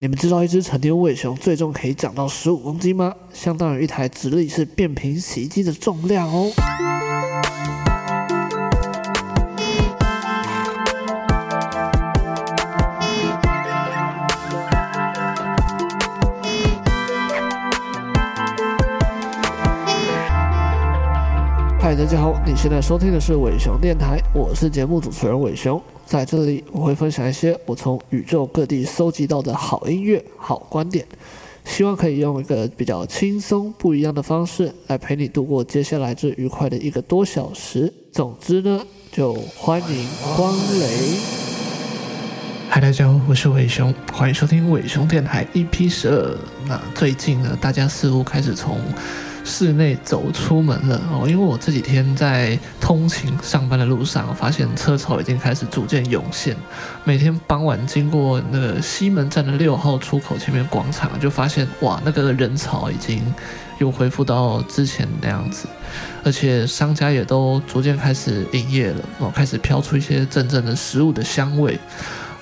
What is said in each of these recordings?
你们知道一只成年伟熊最终可以长到十五公斤吗？相当于一台直立式变频洗衣机的重量哦。大家好，你现在收听的是伟熊电台，我是节目主持人伟熊。在这里，我会分享一些我从宇宙各地搜集到的好音乐、好观点，希望可以用一个比较轻松、不一样的方式来陪你度过接下来这愉快的一个多小时。总之呢，就欢迎光临。嗨，大家好，我是伟熊，欢迎收听伟熊电台 EP 十二。那最近呢，大家似乎开始从室内走出门了哦，因为我这几天在通勤上班的路上，发现车潮已经开始逐渐涌现。每天傍晚经过那个西门站的六号出口前面广场，就发现哇，那个人潮已经又恢复到之前那样子，而且商家也都逐渐开始营业了哦，开始飘出一些阵阵的食物的香味。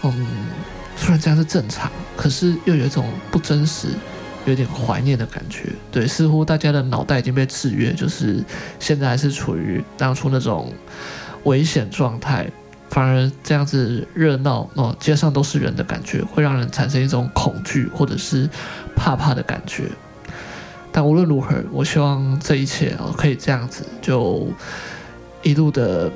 嗯，虽然这样是正常，可是又有一种不真实。有点怀念的感觉，对，似乎大家的脑袋已经被制约，就是现在还是处于当初那种危险状态，反而这样子热闹哦，街上都是人的感觉，会让人产生一种恐惧或者是怕怕的感觉。但无论如何，我希望这一切哦可以这样子，就一路的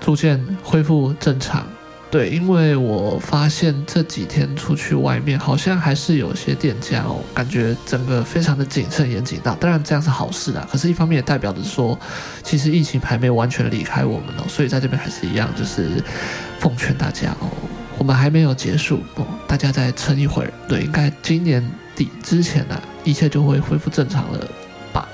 逐渐恢复正常。对，因为我发现这几天出去外面，好像还是有些店家哦，感觉整个非常的谨慎严谨。那当然这样是好事啊，可是一方面也代表着说，其实疫情还没有完全离开我们哦，所以在这边还是一样，就是奉劝大家哦，我们还没有结束哦，大家再撑一会儿。对，应该今年底之前呢，一切就会恢复正常了吧？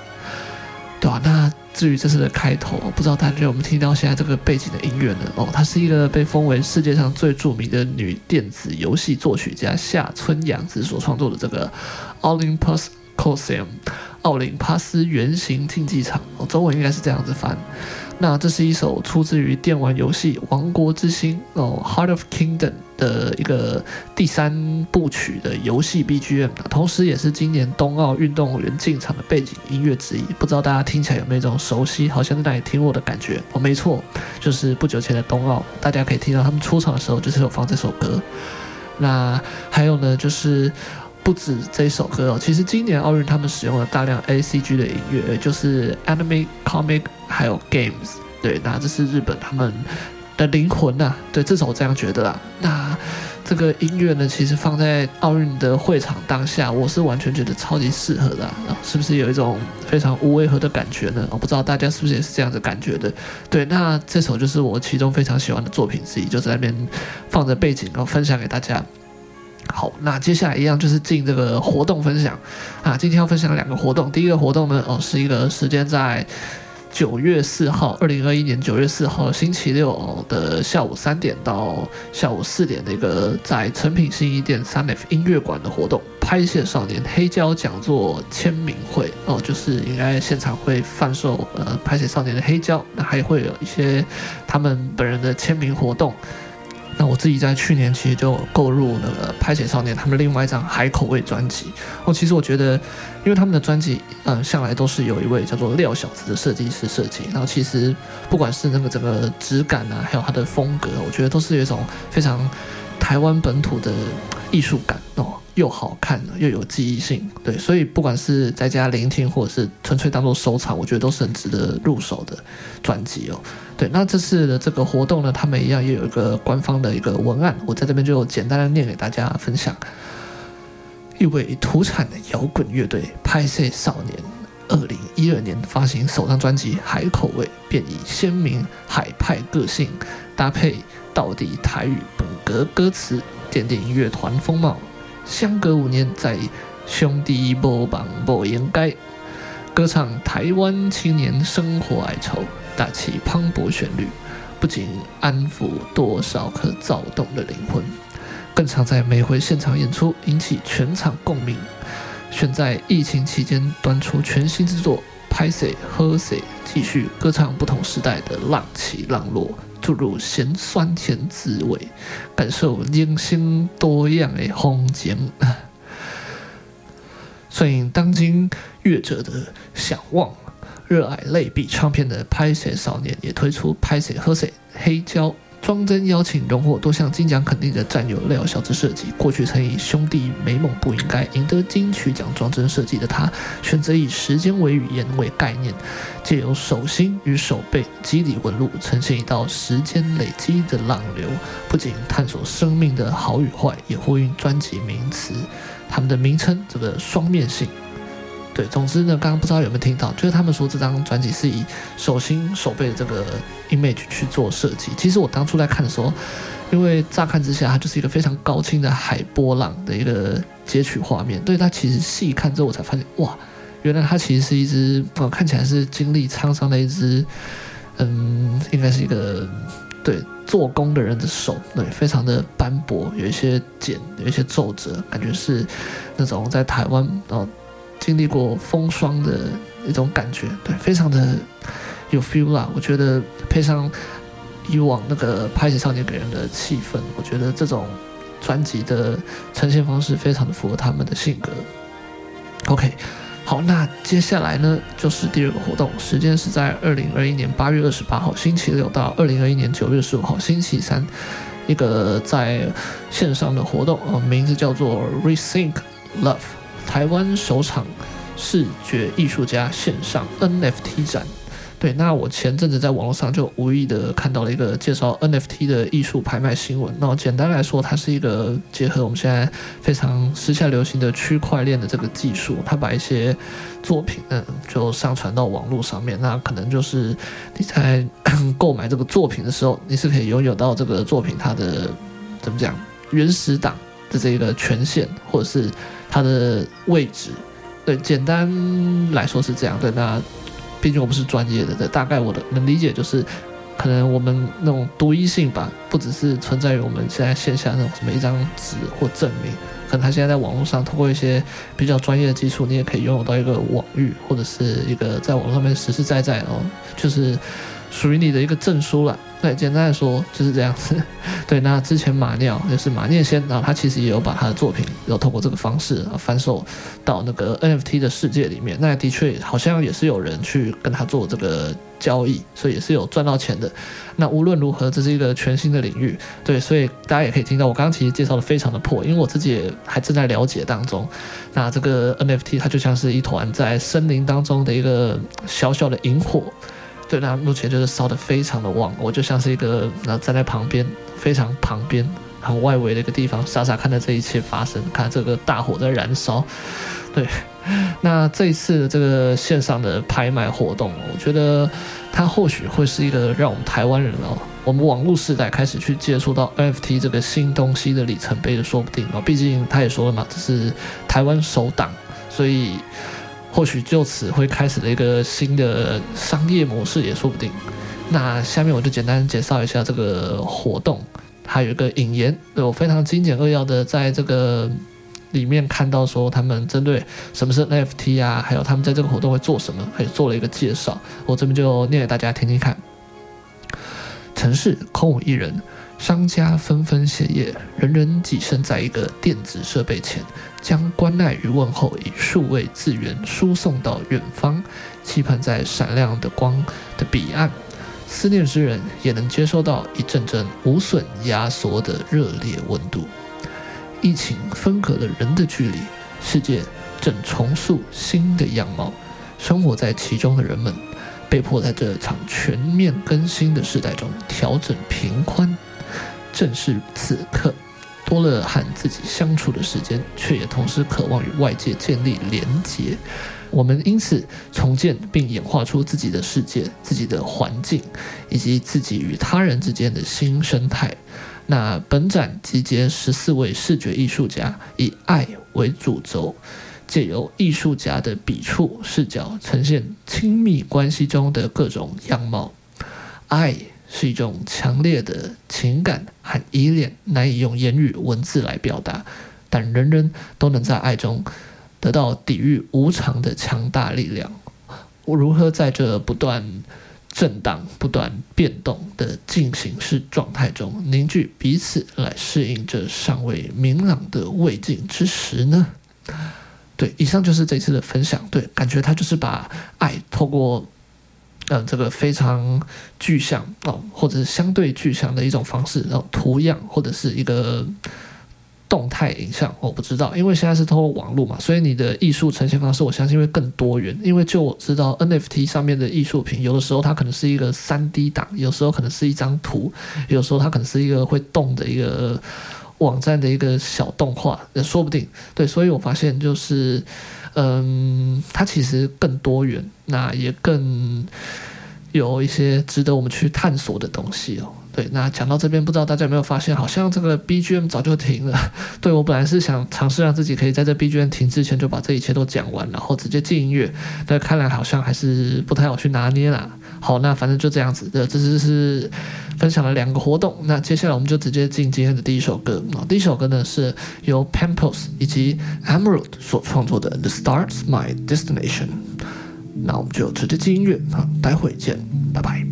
对啊，那。至于这次的开头，不知道大家有没有听到现在这个背景的音乐呢？哦，她是一个被封为世界上最著名的女电子游戏作曲家夏春阳子所创作的这个《Olympus Coliseum》奥林帕斯圆形竞技场，哦，中文应该是这样子翻。那这是一首出自于电玩游戏《王国之心》哦，《Heart of Kingdom》的一个第三部曲的游戏 BGM，同时也是今年冬奥运动员进场的背景音乐之一。不知道大家听起来有没有一种熟悉，好像在那里听过的感觉？哦，没错，就是不久前的冬奥，大家可以听到他们出场的时候，就是有放这首歌。那还有呢，就是。不止这首歌哦，其实今年奥运他们使用了大量 ACG 的音乐，就是 Anime、Comic 还有 Games。对，那这是日本他们的灵魂呐、啊。对，至少我这样觉得啊。那这个音乐呢，其实放在奥运的会场当下，我是完全觉得超级适合的啊。是不是有一种非常无违和的感觉呢？我不知道大家是不是也是这样子感觉的。对，那这首就是我其中非常喜欢的作品之一，就在那边放着背景，然后分享给大家。好，那接下来一样就是进这个活动分享啊。今天要分享两个活动，第一个活动呢，哦，是一个时间在九月四号，二零二一年九月四号星期六的下午三点到下午四点的一个在诚品新义店三 F 音乐馆的活动，拍谢少年黑胶讲座签名会哦，就是应该现场会贩售呃拍谢少年的黑胶，那还会有一些他们本人的签名活动。那我自己在去年其实就购入那个拍写少年他们另外一张海口味专辑。哦，其实我觉得，因为他们的专辑，嗯，向来都是有一位叫做廖小子的设计师设计。然后其实不管是那个整个质感啊，还有它的风格，我觉得都是有一种非常台湾本土的艺术感哦。又好看又有记忆性，对，所以不管是在家聆听，或者是纯粹当做收藏，我觉得都是很值得入手的专辑哦。那这次的这个活动呢，他们一样也有一个官方的一个文案，我在这边就简单的念给大家分享。一位土产的摇滚乐队拍摄少年，二零一二年发行首张专辑《海口味》，便以鲜明海派个性搭配道地台语本格歌词，奠定乐团风貌。相隔五年，在兄弟无望无应该歌唱台湾青年生活哀愁，大气磅礴旋律，不仅安抚多少颗躁动的灵魂，更常在每回现场演出引起全场共鸣。选在疫情期间端出全新之作，拍谢喝谢，继续歌唱不同时代的浪起浪落，注入咸酸甜滋味，感受人生多样的风景。顺应 当今乐者的想望，热爱类比唱片的拍摄少年也推出拍摄喝水黑胶。装帧邀请荣获多项金奖肯定的战友廖小志设计，过去曾以兄弟美梦不应该赢得金曲奖装帧设计的他，选择以时间为语言为概念，借由手心与手背肌理纹路，呈现一道时间累积的浪流，不仅探索生命的好与坏，也呼应专辑名词，他们的名称这个双面性。对，总之呢，刚刚不知道有没有听到，就是他们说这张专辑是以手心手背的这个 image 去做设计。其实我当初在看的时候，因为乍看之下，它就是一个非常高清的海波浪的一个截取画面。对，它其实细看之后，我才发现，哇，原来它其实是一只，呃，看起来是经历沧桑的一只，嗯，应该是一个对做工的人的手，对，非常的斑驳，有一些茧，有一些皱褶，感觉是那种在台湾哦。经历过风霜的一种感觉，对，非常的有 feel 啦。我觉得配上以往那个拍写少年给人的气氛，我觉得这种专辑的呈现方式非常的符合他们的性格。OK，好，那接下来呢就是第二个活动，时间是在二零二一年八月二十八号星期六到二零二一年九月十五号星期三，一个在线上的活动，呃，名字叫做 Rethink Love。台湾首场视觉艺术家线上 NFT 展，对，那我前阵子在网络上就无意的看到了一个介绍 NFT 的艺术拍卖新闻。那简单来说，它是一个结合我们现在非常时下流行的区块链的这个技术，它把一些作品，嗯，就上传到网络上面。那可能就是你在 购买这个作品的时候，你是可以拥有到这个作品它的怎么讲原始档的这个权限，或者是。它的位置，对，简单来说是这样的。那毕竟我不是专业的，大概我的能理解就是，可能我们那种独一性吧，不只是存在于我们现在线下那种什么一张纸或证明，可能它现在在网络上通过一些比较专业的技术，你也可以拥有到一个网域或者是一个在网络上面实实在在哦，就是。属于你的一个证书了，对，简单来说就是这样子。对，那之前马尿也是马念先，然后他其实也有把他的作品，有通过这个方式啊，翻售到那个 NFT 的世界里面。那的确好像也是有人去跟他做这个交易，所以也是有赚到钱的。那无论如何，这是一个全新的领域，对，所以大家也可以听到我刚刚其实介绍的非常的破，因为我自己也还正在了解当中。那这个 NFT 它就像是一团在森林当中的一个小小的萤火。对，他目前就是烧得非常的旺，我就像是一个那站在旁边，非常旁边、很外围的一个地方，傻傻看着这一切发生，看这个大火在燃烧。对，那这一次的这个线上的拍卖活动，我觉得它或许会是一个让我们台湾人哦，我们网络时代开始去接触到 NFT 这个新东西的里程碑的，说不定哦。毕竟他也说了嘛，这是台湾首档，所以。或许就此会开始了一个新的商业模式也说不定。那下面我就简单介绍一下这个活动，还有一个引言，我非常精简扼要的在这个里面看到说他们针对什么是 NFT 啊，还有他们在这个活动会做什么，还做了一个介绍。我这边就念给大家听听看。城市空无一人。商家纷纷歇业，人人跻身在一个电子设备前，将关爱与问候以数位字元输送到远方，期盼在闪亮的光的彼岸，思念之人也能接收到一阵阵无损压缩的热烈温度。疫情分隔了人的距离，世界正重塑新的样貌，生活在其中的人们，被迫在这场全面更新的时代中调整频宽。正是此刻，多了和自己相处的时间，却也同时渴望与外界建立连结。我们因此重建并演化出自己的世界、自己的环境，以及自己与他人之间的新生态。那本展集结十四位视觉艺术家，以爱为主轴，借由艺术家的笔触视角，呈现亲密关系中的各种样貌。爱。是一种强烈的情感和依恋，难以用言语文字来表达，但人人都能在爱中得到抵御无常的强大力量。我如何在这不断震荡不断变动的进行式状态中凝聚彼此，来适应这尚未明朗的未尽之时呢？对，以上就是这次的分享。对，感觉他就是把爱透过，嗯，这个非常具象哦，或者是相对具象的一种方式，然后图样或者是一个。动态影像我不知道，因为现在是通过网络嘛，所以你的艺术呈现方式我相信会更多元。因为就我知道 NFT 上面的艺术品，有的时候它可能是一个三 D 档，有时候可能是一张图，有时候它可能是一个会动的一个网站的一个小动画，也说不定。对，所以我发现就是，嗯，它其实更多元，那也更有一些值得我们去探索的东西哦。对，那讲到这边，不知道大家有没有发现，好像这个 BGM 早就停了。对，我本来是想尝试让自己可以在这 BGM 停之前就把这一切都讲完，然后直接进音乐，但看来好像还是不太好去拿捏啦。好，那反正就这样子的，这只是分享了两个活动。那接下来我们就直接进今天的第一首歌啊，第一首歌呢是由 Pampers 以及 Emerald 所创作的《The Stars My Destination》。那我们就直接进音乐啊，待会见，拜拜。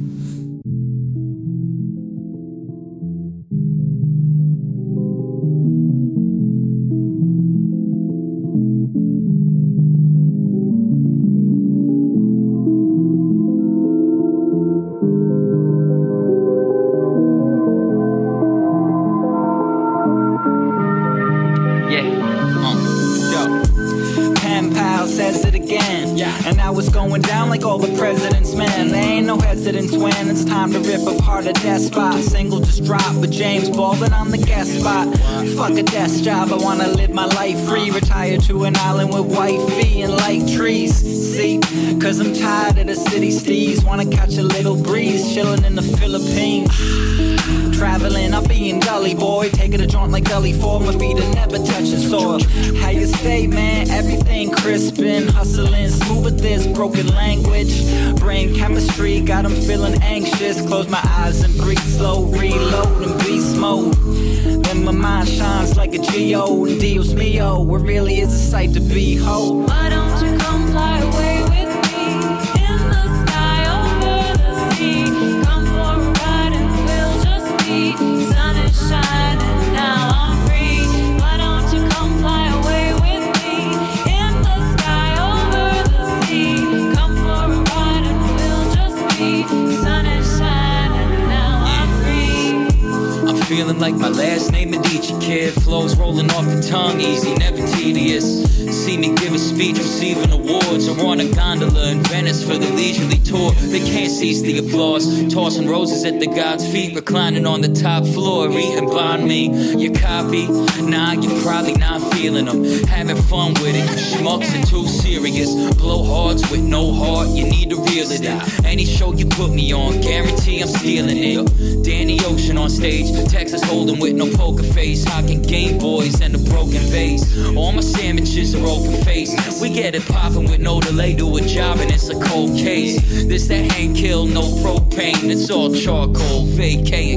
All charcoal, vacay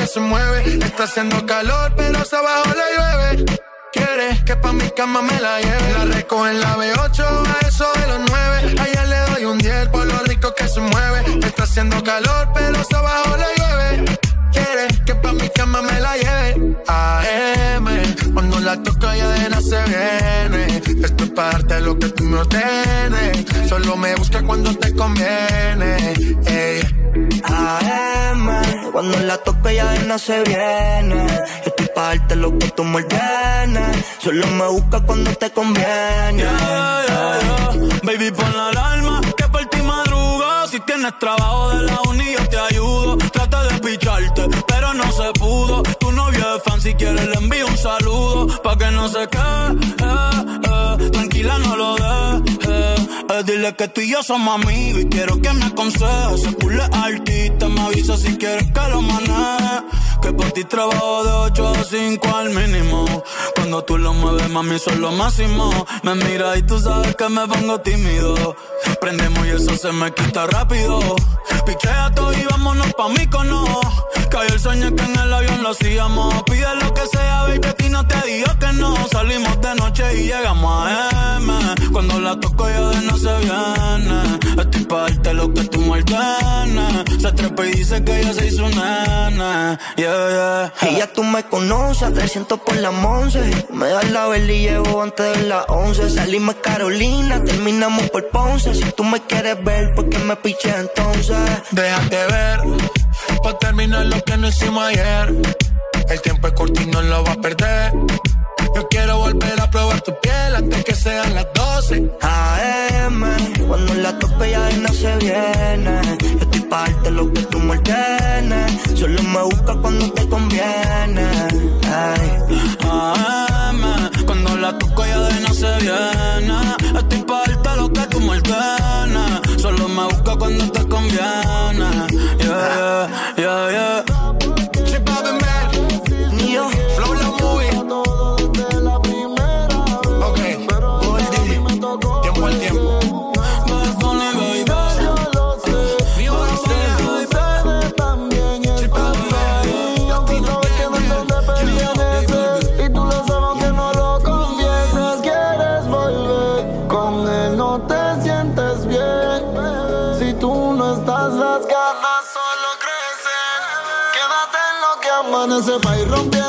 que se mueve. Está haciendo calor, pero se abajo le llueve. Quiere que pa' mi cama me la lleve. La recojo en la B8, a eso de los 9. Allá le doy un 10 por lo rico que se mueve. Está haciendo calor, pero se abajo le llueve. Quiere que pa' mi cama me la lleve. AM, cuando la toco ya de se viene. Esto es para darte lo que tú me ordenes. Solo me busca cuando te conviene. Ey. Cuando la ya de no se viene. Yo estoy pa' lo que tú me ordenes. Solo me busca cuando te conviene. Yeah, yeah, yeah. Baby, pon la alarma que por ti madruga. Si tienes trabajo de la uni, te ayudo. Trata de picharte, pero no se pudo. Tu novio es fan, si quieres le envío un saludo. Pa' que no se quede, eh, eh. tranquila, no lo dejes. Dile que tú y yo somos amigos y quiero que me aconsejes. Se pule artista, me avisa si quieres que lo maneje. Que por ti trabajo de 8 a 5 al mínimo. Cuando tú lo mueves, mami, son lo máximo. Me mira y tú sabes que me pongo tímido. Prendemos y eso se me quita rápido. Pichea todo y vámonos pa' mí. Cayó el sueño que en el avión lo hacíamos. Pide lo que sea, baby, no te digo que no. Salimos de noche y llegamos a M. Cuando la toco ya de no se viene. Estoy pa' darte lo que tú me ordenes. Se trepa y dice que ella se hizo nena. Yeah, yeah. Y ya tú me conoces, a 300 por la 11. Me das la vela y llevo antes de las 11. Salimos Carolina, terminamos por Ponce. Si tú me quieres ver, ¿por qué me piché entonces? Déjate ver, pa' terminar lo que no hicimos ayer. El tiempo es corto y no lo va a perder. Yo quiero volver a probar tu piel antes que sean las 12. AM, cuando la tope ya de no se viene. Yo estoy pa' darte lo que tú me ordenes. Solo me busca cuando te conviene. Ay. AM, cuando la toco ya de no se viene. Estoy pa' darte lo que tú me ordenes. Solo me busca cuando te conviene. Yeah, yeah, yeah, yeah. Entonces, para ir.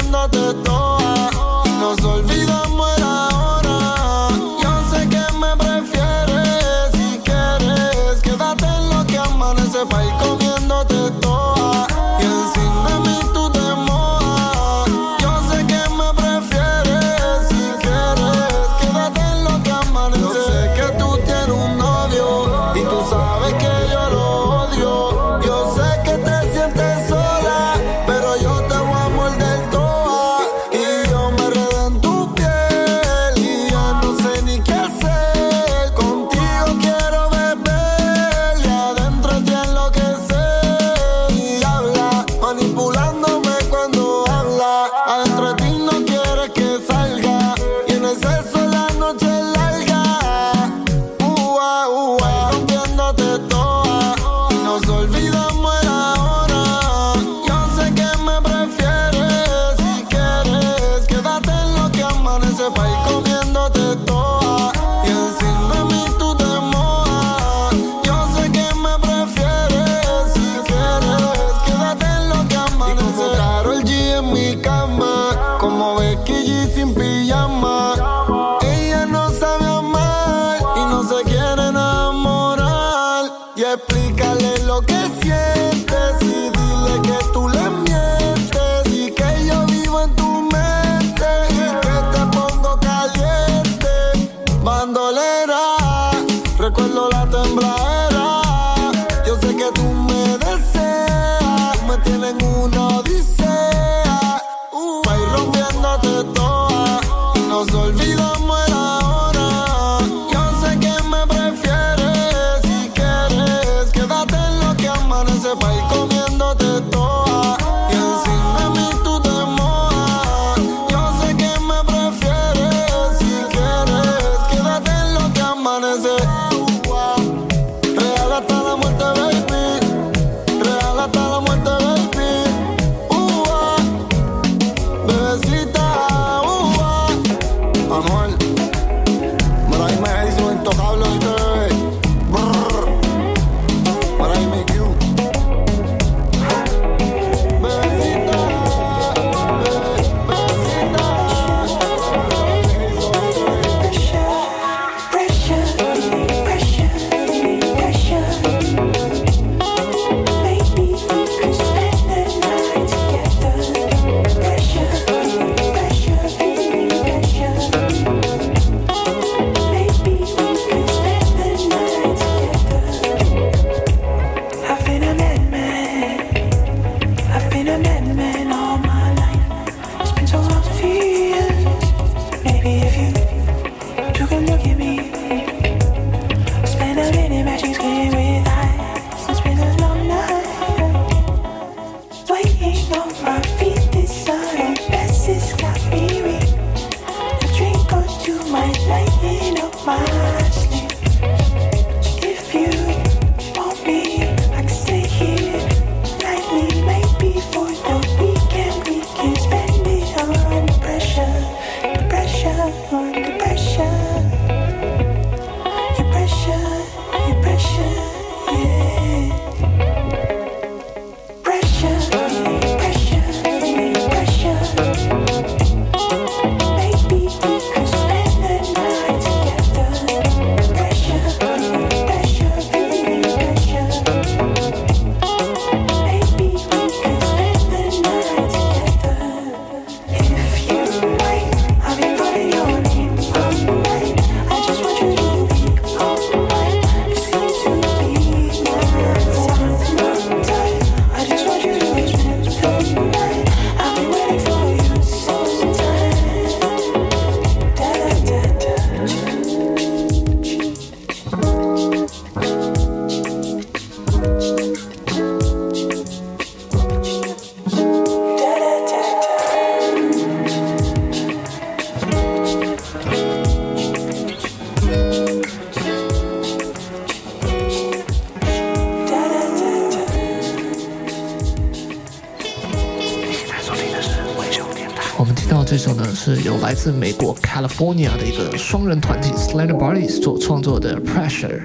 首呢，是由来自美国 California 的一个双人团体 Slender Bodies 所创作的 Pressure。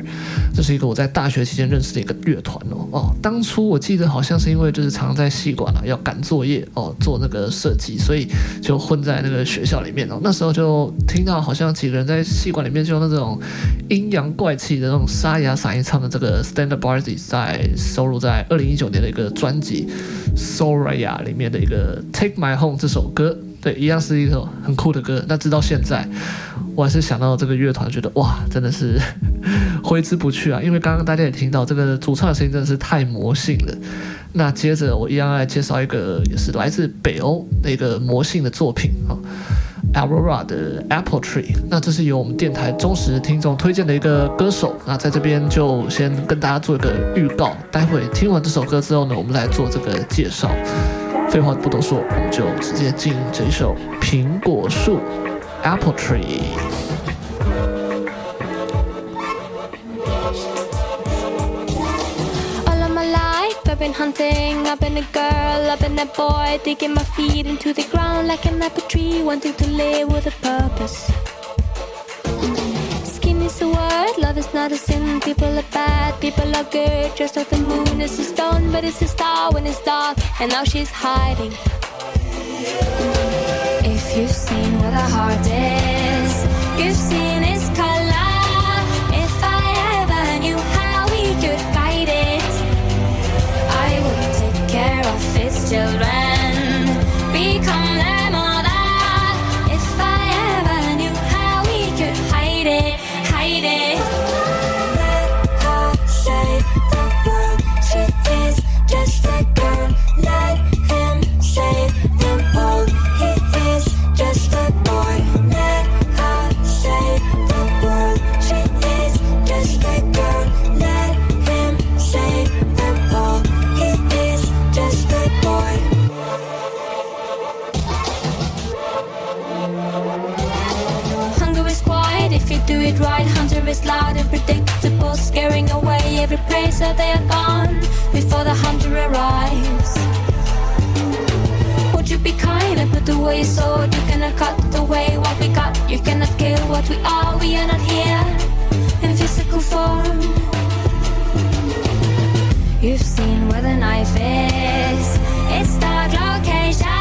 这是一个我在大学期间认识的一个乐团哦。哦，当初我记得好像是因为就是常常在系馆啊要赶作业哦，做那个设计，所以就混在那个学校里面哦。那时候就听到好像几个人在系馆里面就用那种阴阳怪气的那种沙哑嗓音唱的这个 Slender Bodies 在收录在二零一九年的一个专辑 Soraya 里面的一个 Take My Home 这首歌。对，一样是一首很酷的歌。那直到现在，我还是想到这个乐团，觉得哇，真的是 挥之不去啊！因为刚刚大家也听到，这个主唱的声音真的是太魔性了。那接着我一样来介绍一个，也是来自北欧的一个魔性的作品啊，Aurora 的 Apple Tree。那这是由我们电台忠实听众推荐的一个歌手。那在这边就先跟大家做一个预告，待会听完这首歌之后呢，我们来做这个介绍。废话不多说，我们就直接进这一首《苹果树》（Apple Tree）。 All of my life, I've been hunting. I've been a girl, I've been a boy, digging my feet into the ground like an apple tree, wanting to live with a purpose. A word, love is not a sin. People are bad, people are good. Just like the moon is a stone, but it's a star when it's dark, and now she's hiding. If you've seen where the heart is, you've seen its color. If I ever knew how we could guide it, I would take care of its children, is loud and predictable, scaring away every prey so they are gone before the hunter arrives. Would you be kind and put away your sword? You cannot cut away what we got. You cannot kill what we are. We are not here in physical form. You've seen where the knife is. It's dark location.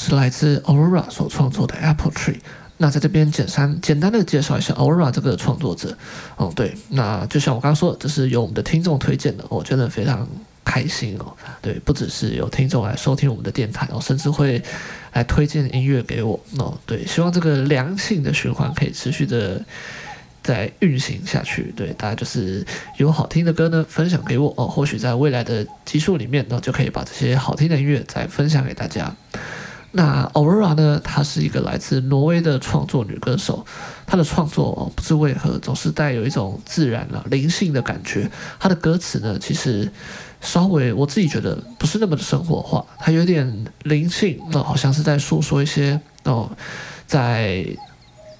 是来自 Aurora 所创作的 Apple Tree。那在这边简单简单的介绍一下 Aurora 这个创作者。哦，对，那就像我刚刚说的，这是由我们的听众推荐的，我觉得非常开心哦。对，不只是有听众来收听我们的电台哦，甚至会来推荐音乐给我哦。对，希望这个良性的循环可以持续的。在运行下去，对，大家就是有好听的歌呢，分享给我哦。或许在未来的集数里面呢，就可以把这些好听的音乐再分享给大家。那 Aurora 呢，她是一个来自挪威的创作女歌手，她的创作哦，不知为何总是带有一种自然了、灵性的感觉。她的歌词呢，其实稍微我自己觉得不是那么的生活化，她有点灵性，那好像是在诉说一些哦，在。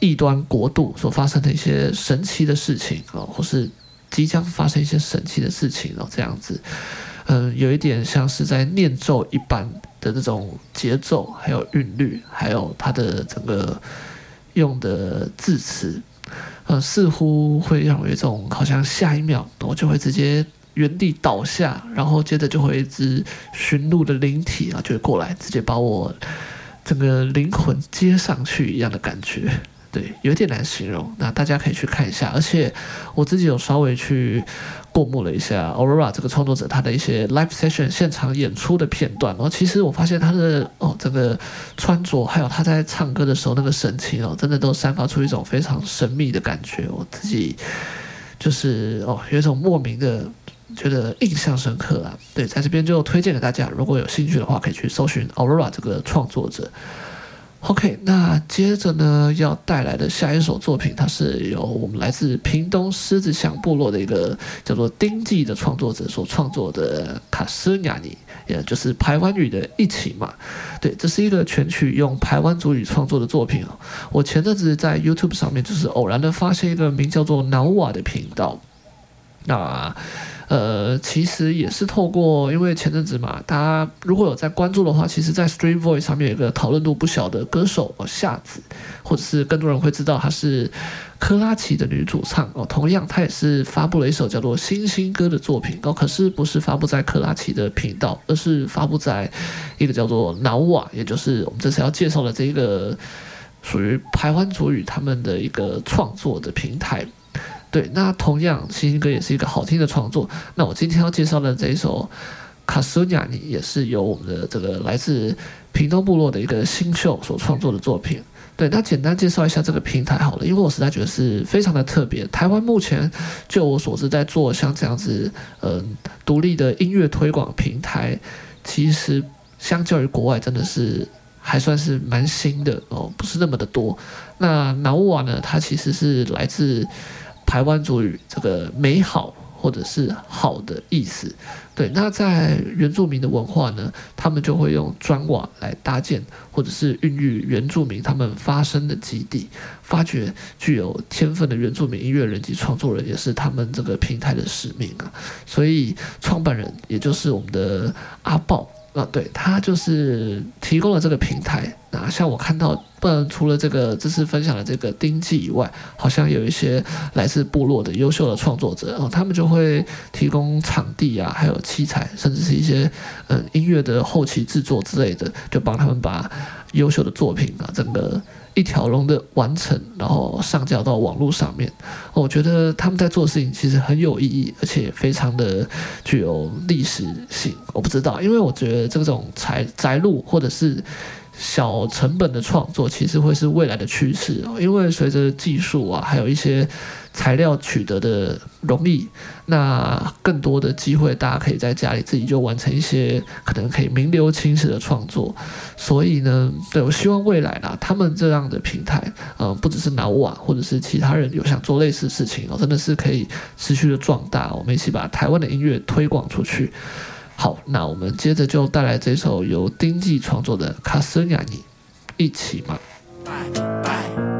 异端国度所发生的一些神奇的事情啊，或是即将发生一些神奇的事情哦，这样子，嗯，有一点像是在念咒一般的这种节奏，还有韵律，还有它的整个用的字词，呃，似乎会让我有一种好像下一秒我就会直接原地倒下，然后接着就会一只驯鹿的灵体啊，就会过来直接把我整个灵魂接上去一样的感觉。对，有点难形容。那大家可以去看一下，而且我自己有稍微去过目了一下 Aurora 这个创作者他的一些 live session 现场演出的片段。然后其实我发现他的哦，这个穿着还有他在唱歌的时候那个神情哦，真的都散发出一种非常神秘的感觉。我自己就是哦，有一种莫名的觉得印象深刻啊。对，在这边就推荐给大家，如果有兴趣的话，可以去搜寻 Aurora 这个创作者。OK，那接着呢，要带来的下一首作品，它是由我们来自屏东狮子乡部落的一个叫做丁记的创作者所创作的《卡斯尼亚尼》，也就是排湾语的一起嘛。对，这是一个全曲用排湾族语创作的作品哦。我前阵子在 YouTube 上面就是偶然的发现一个名叫做瑙瓦的频道，那。呃，其实也是透过，因为前阵子嘛，大家如果有在关注的话，其实，在 Street Voice 上面有一个讨论度不小的歌手哦，夏子，或者是更多人会知道她是珂拉琪的女主唱哦。同样，她也是发布了一首叫做《星星歌》的作品哦，可是不是发布在珂拉琪的频道，而是发布在一个叫做瑙瓦，也就是我们这次要介绍的这一个属于排湾族语他们的一个创作的平台。对，那同样，星星歌也是一个好听的创作。那我今天要介绍的这一首《卡苏亚尼》也是由我们的这个来自屏东部落的一个新秀所创作的作品。对，那简单介绍一下这个平台好了，因为我实在觉得是非常的特别。台湾目前就我所知，在做像这样子，嗯，独立的音乐推广平台，其实相较于国外，真的是还算是蛮新的哦，不是那么的多。那瑙瓦呢，它其实是来自。台湾族语这个美好或者是好的意思，对。那在原住民的文化呢，他们就会用砖瓦来搭建或者是孕育原住民他们发声的基地，发掘具有天分的原住民音乐人及创作人，也是他们这个平台的使命啊。所以创办人也就是我们的阿豹。啊，对，他就是提供了这个平台。那像我看到，不然除了这个这次分享的这个丁记以外，好像有一些来自部落的优秀的创作者，哦，他们就会提供场地啊，还有器材，甚至是一些嗯音乐的后期制作之类的，就帮他们把优秀的作品啊，整个。一条龙的完成，然后上交到网络上面。我觉得他们在做事情其实很有意义，而且非常的具有历史性。我不知道，因为我觉得这种宅宅录或者是小成本的创作，其实会是未来的趋势。因为随着技术啊，还有一些。材料取得的容易，那更多的机会，大家可以在家里自己就完成一些可能可以名留青史的创作。所以呢，对，我希望未来啦，他们这样的平台，嗯，不只是瑙瓦，或者是其他人有想做类似事情哦，真的是可以持续的壮大。我们一起把台湾的音乐推广出去。好，那我们接着就带来这首由丁记创作的《卡斯尼亚尼》，一起嘛。know,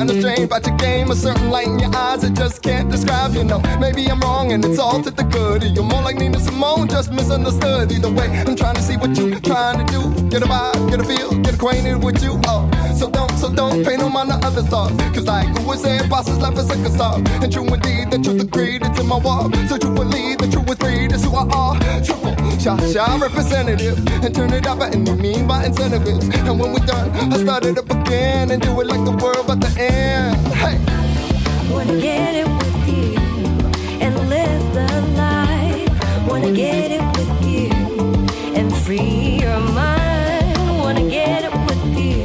that seemed kinda strange about your game. A certain light in your eyes, it just can't describe, you know. Maybe I'm wrong and it's all to the good. You're more like Nina Simone, just misunderstood. Either way, I'm trying to see what you're trying to do. Get a vibe, get a feel, get acquainted with you. Oh, so don't, so don't pay no mind to other thoughts. Cause like who was bosses life is like a star. And true indeed, the truth agreed, it's in my walk. So true believe, the truth with read is who I are. Triple, shot, shot representative. And turn it up at any mean by incentives. And when we're done, I started up again and do it like the world at the end. Hey. Wanna get it with you and live the life. Wanna get it with you and free your mind. Wanna get it with you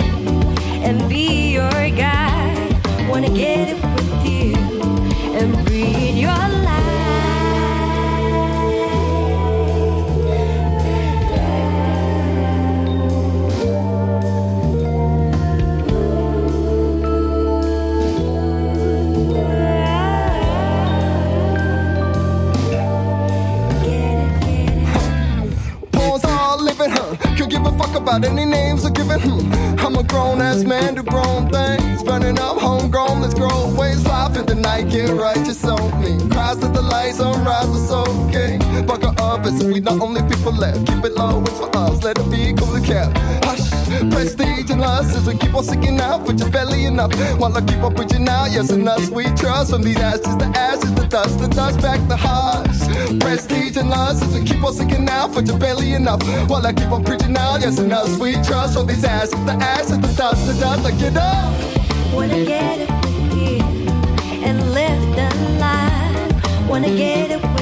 and be your guide. Wanna get about any names or giving, hmm. I'm a grown ass man, do grown things. Burning up homegrown, let's grow ways. Life in the night, get right, just on me. Cries at the lights, sunrise, it's okay. Buckle up, it's we the only people left. Keep it low, it's for us, let it be, cool the cap. Hush, prestige and lust as we keep on sticking out, put your belly enough. While I keep on preaching out, yes, and us we trust. From these ashes, the ashes, the dust, the dust back the hush. Prestige and lust as we keep on sticking out, put your belly enough. While I keep on preaching out, yes, and us we trust. From these ashes, the ashes, the dust, the dust, like get up. Wanna get with you and live the life. Wanna get it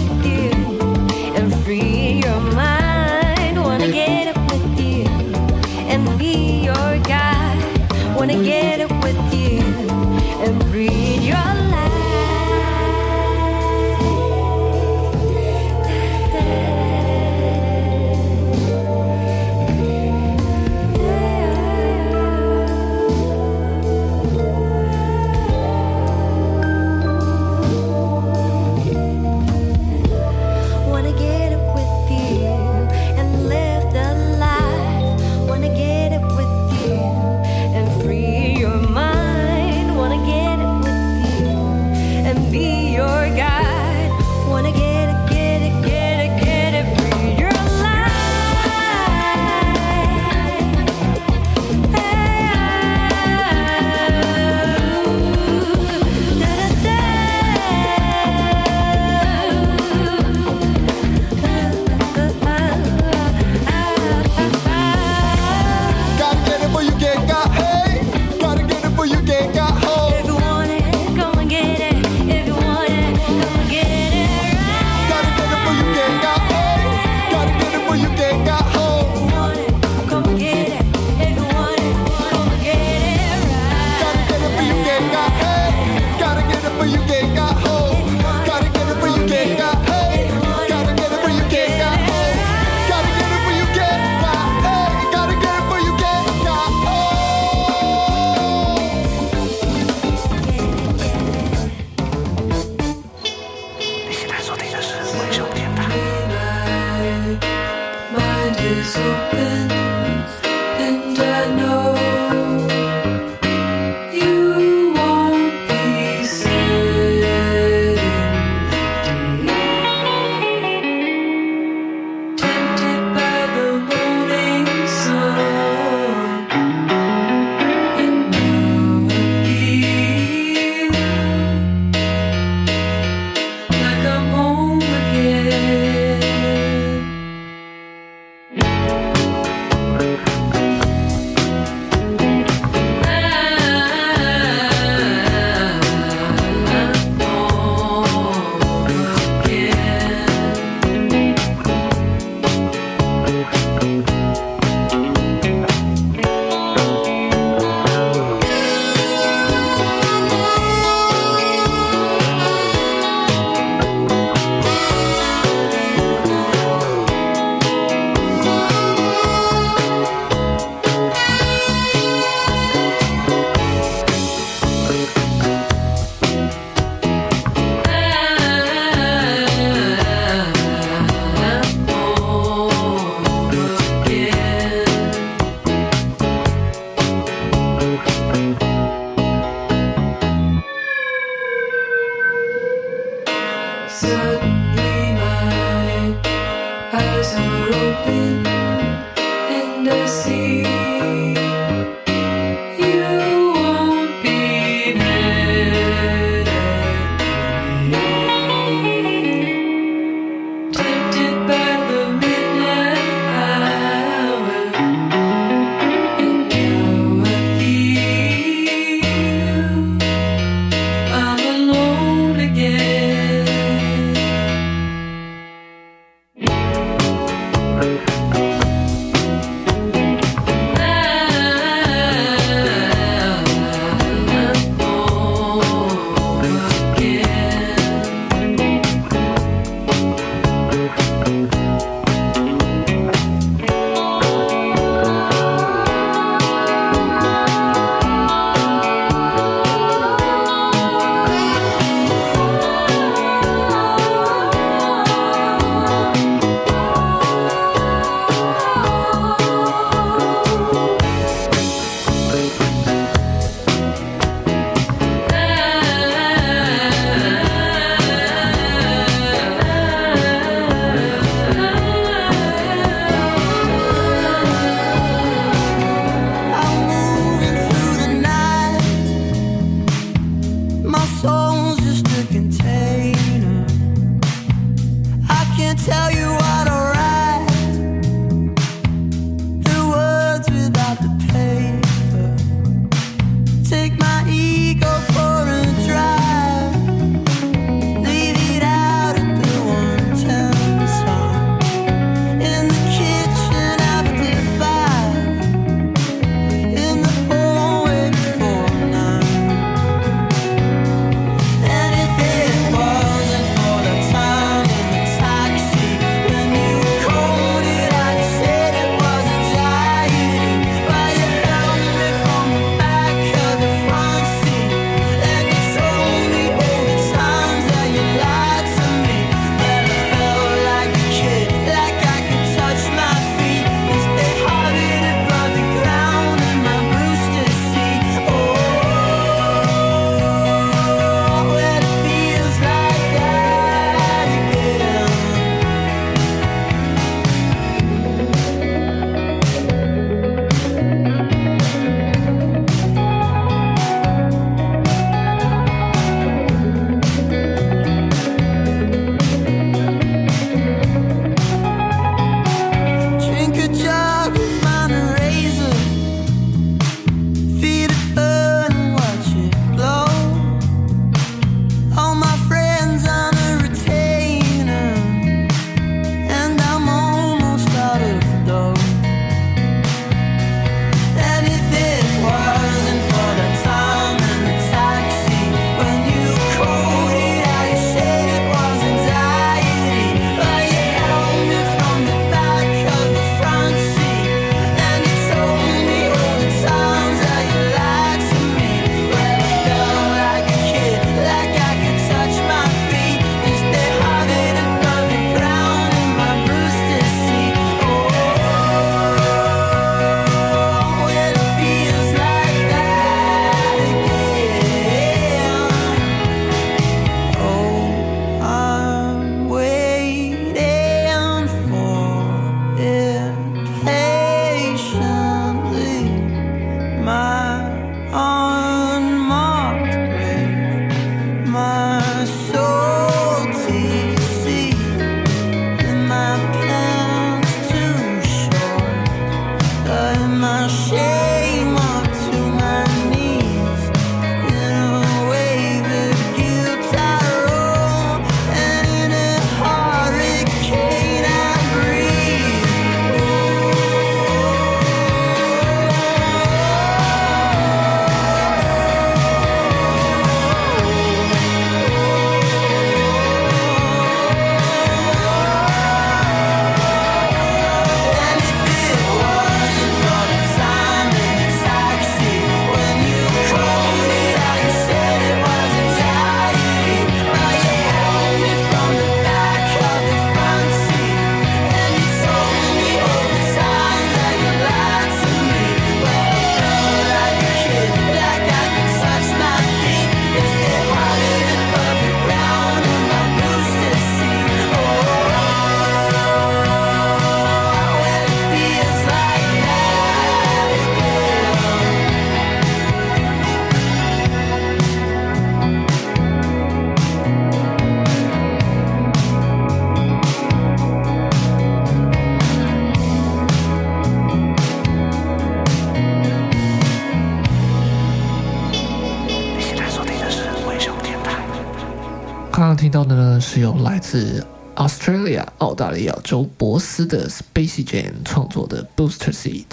澳大利亚州博斯的 Spacey Jane 创作的 Booster Seat。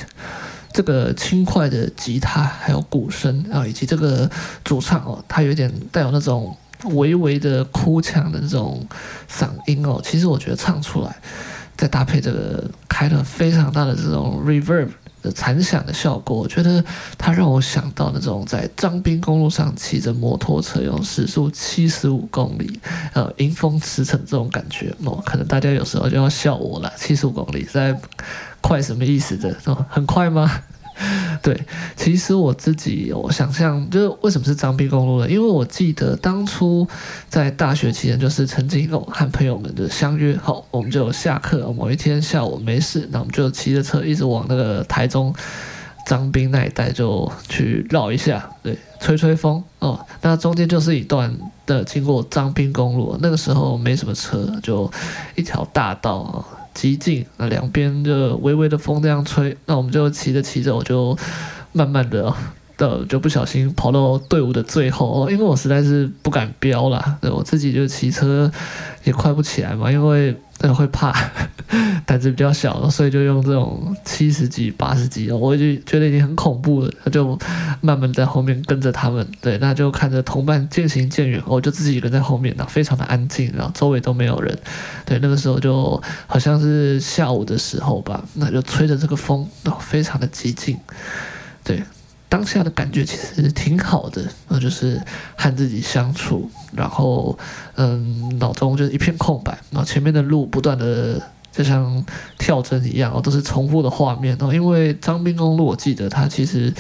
这个轻快的吉他还有鼓声啊，以及这个主唱哦，他有点带有那种微微的哭腔的那种嗓音哦，其实我觉得唱出来，再搭配这个开了非常大的这种 reverb 的残响的效果，我觉得它让我想到那种在张滨公路上骑着摩托车用时速七十五公里，呃，迎风驰骋这种感觉哦，可能大家有时候就要笑我了，七十五公里在。快什么意思的？哦，很快吗？对，其实我自己我想象，就是为什么是张滨公路呢？因为我记得当初在大学期间，就是曾经哦和朋友们的相约，好，我们就下课某一天下午没事，那我们就骑着车一直往那个台中张滨那一带就去绕一下，对，吹吹风哦。那中间就是一段的经过张滨公路，那个时候没什么车，就一条大道。极静，那两边就微微的风这样吹，那我们就骑着骑着，我就慢慢的的就不小心跑到队伍的最后，因为我实在是不敢飙啦，对，我自己就骑车也快不起来嘛，因为。会怕，胆子比较小，所以就用这种七十几、八十几，我就觉得已经很恐怖了，就慢慢在后面跟着他们。对，那就看着同伴渐行渐远，我就自己一个人在后面，然后非常的安静，然后周围都没有人。对，那个时候就好像是下午的时候吧，那就吹着这个风，然后非常的寂静。对。当下的感觉其实挺好的，那就是和自己相处，然后嗯，脑中就是一片空白，然后前面的路不断的就像跳针一样，哦都是重复的画面。因为张滨公路，我记得它其实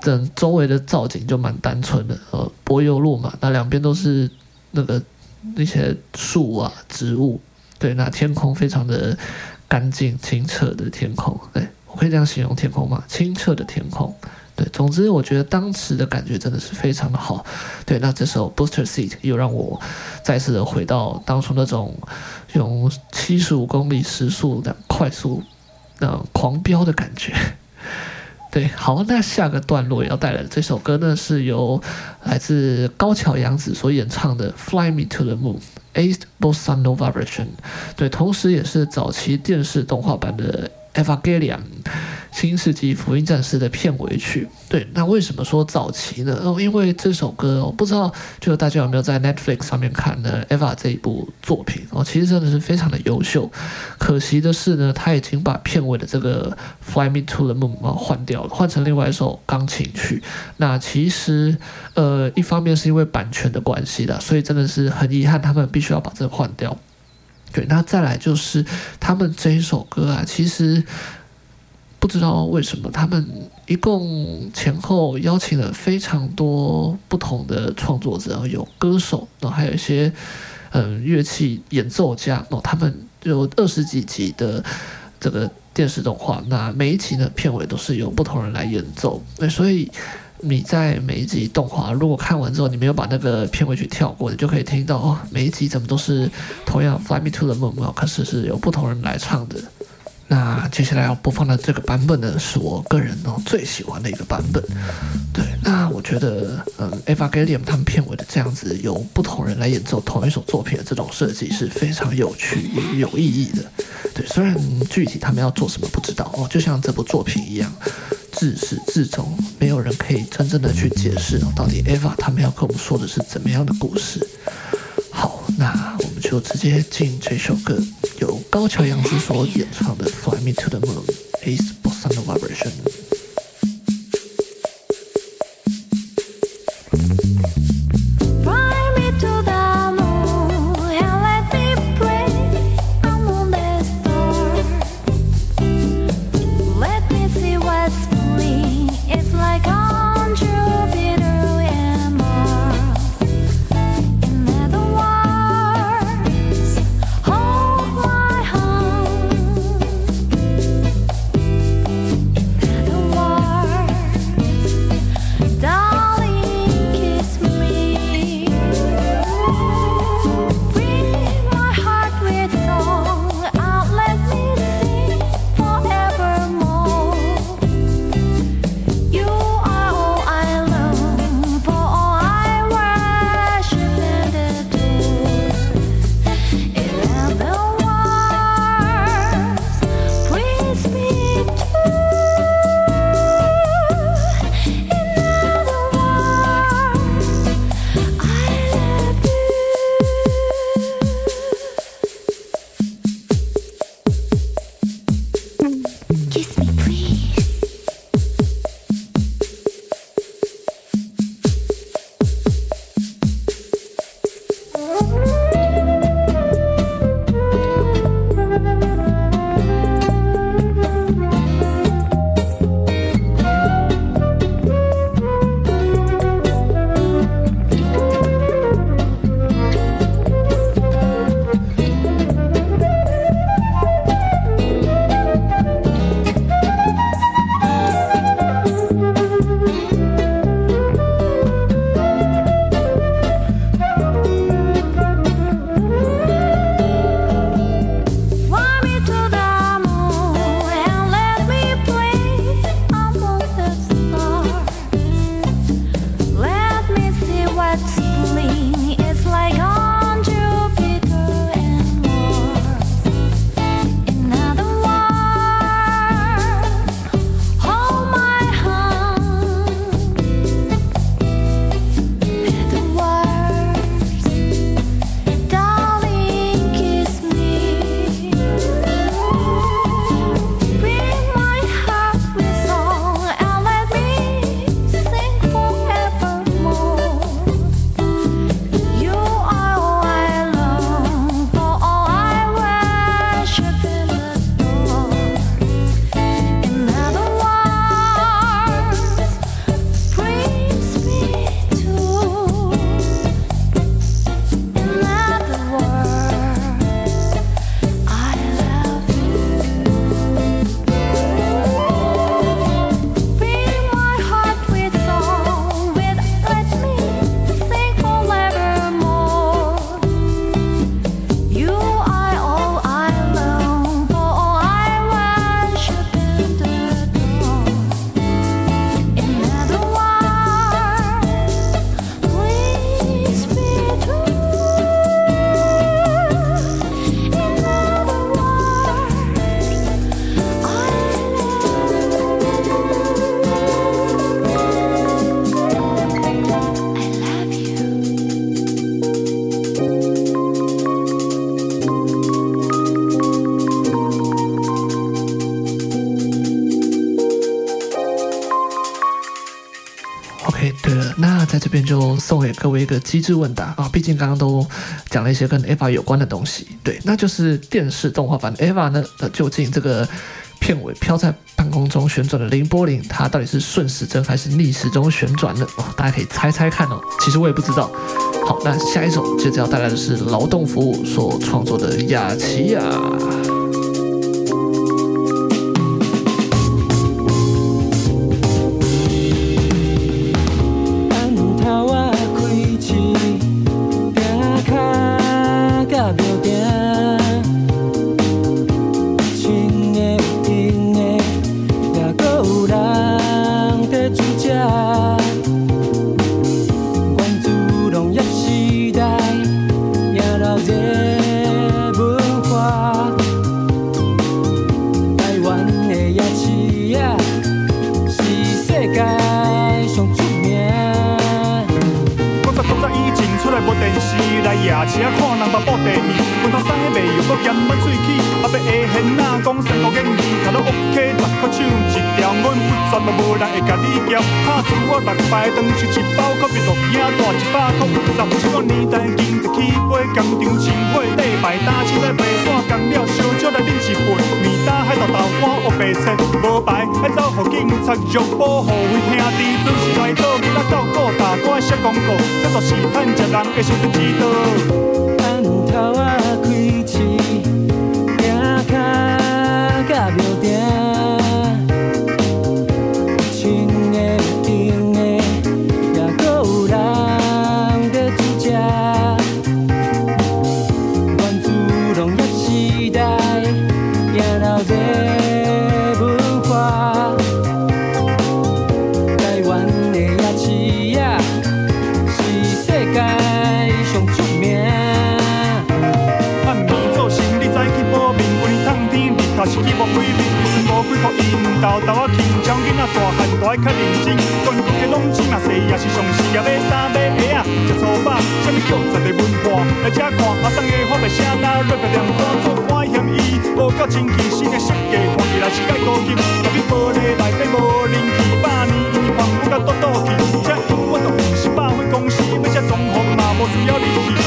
整周围的造景就蛮单纯的，呃，柏油路嘛，那两边都是那个那些树啊、植物，对，那天空非常的干净清澈的天空，对，我可以这样形容天空吗？清澈的天空。对，总之我觉得当时的感觉真的是非常的好。对，那这首 Booster Seat 又让我再次的回到当初那种用七十五公里时速的快速那狂飙的感觉。对，好，那下个段落要带来的这首歌呢，是由来自高桥洋子所演唱的《Fly Me to the Moon》，Eighth Bossa Nova Version。对，同时也是早期电视动画版的。Evangelion 新世纪福音战士的片尾曲，对，那为什么说早期呢？哦，因为这首歌，我不知道，就大家有没有在 Netflix 上面看呢？Eva 这一部作品哦，其实真的是非常的优秀。可惜的是呢，他已经把片尾的这个 Fly Me to the Moon 啊换掉了，换成另外一首钢琴曲。那其实，呃，一方面是因为版权的关系的，所以真的是很遗憾，他们必须要把这个换掉。对，那再来就是他们这一首歌啊，其实不知道为什么，他们一共前后邀请了非常多不同的创作者，有歌手，然后还有一些嗯乐器演奏家，然后他们有二十几集的这个电视动画，那每一集的片尾都是由不同人来演奏，那，所以。你在每一集动画如果看完之后，你没有把那个片尾曲跳过，你就可以听到哦，每一集怎么都是同样《Fly Me to the Moon》，可是是有不同人来唱的。那接下来要播放的这个版本呢，是我个人哦最喜欢的一个版本。对，那我觉得，嗯，Evangelion 他们片尾的这样子由不同人来演奏同一首作品的这种设计是非常有趣也有意义的。对，虽然具体他们要做什么不知道哦，就像这部作品一样。自始至终，没有人可以真正的去解释到底 Eva 他们要跟我们说的是怎么样的故事。好，那我们就直接进这首歌，由高桥洋子所演唱的《Fly Me to the Moon》Ace Bossanova Version。就送给各位一个机智问答啊！毕竟刚刚都讲了一些跟 Eva 有关的东西，对，那就是电视动画版 Eva 呢。呃，究竟这个片尾飘在半空中旋转的凌波菱，它到底是顺时针还是逆时钟旋转呢？哦，大家可以猜猜看哦。其实我也不知道。好，那下一首接着要带来的是劳动服务所创作的雅琪亚。Señorita.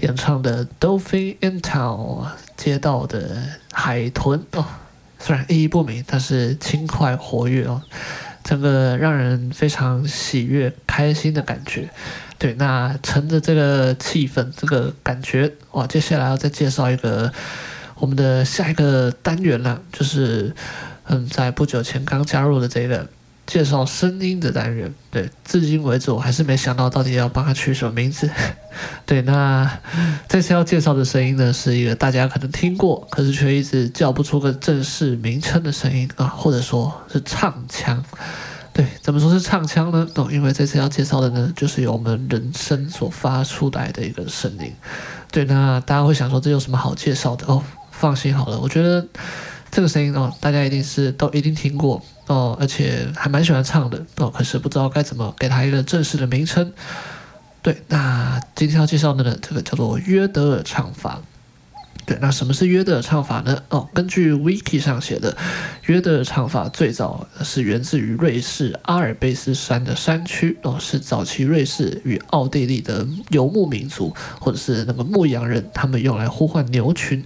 演唱的《Dolphin in Town》，街道的海豚哦，虽然意义不明，但是轻快活跃哦，整个让人非常喜悦、开心的感觉。对，那乘着这个气氛、这个感觉，哇，接下来要再介绍一个我们的下一个单元了，就是。嗯，在不久前刚加入的这个介绍声音的单元，对，至今为止我还是没想到到底要帮他取什么名字。对，那这次要介绍的声音呢，是一个大家可能听过，可是却一直叫不出个正式名称的声音啊，或者说是唱腔。对，怎么说是唱腔呢？哦，因为这次要介绍的呢，就是由我们人声所发出来的一个声音。对，那大家会想说，这有什么好介绍的？哦，放心好了，我觉得。这个声音哦，大家一定是都一定听过哦，而且还蛮喜欢唱的哦。可是不知道该怎么给他一个正式的名称。对，那今天要介绍的呢，这个叫做约德尔唱法。对，那什么是约德尔唱法呢？哦，根据 Wiki 上写的，约德尔唱法最早是源自于瑞士阿尔卑斯山的山区哦，是早期瑞士与奥地利的游牧民族或者是那个牧羊人，他们用来呼唤牛群、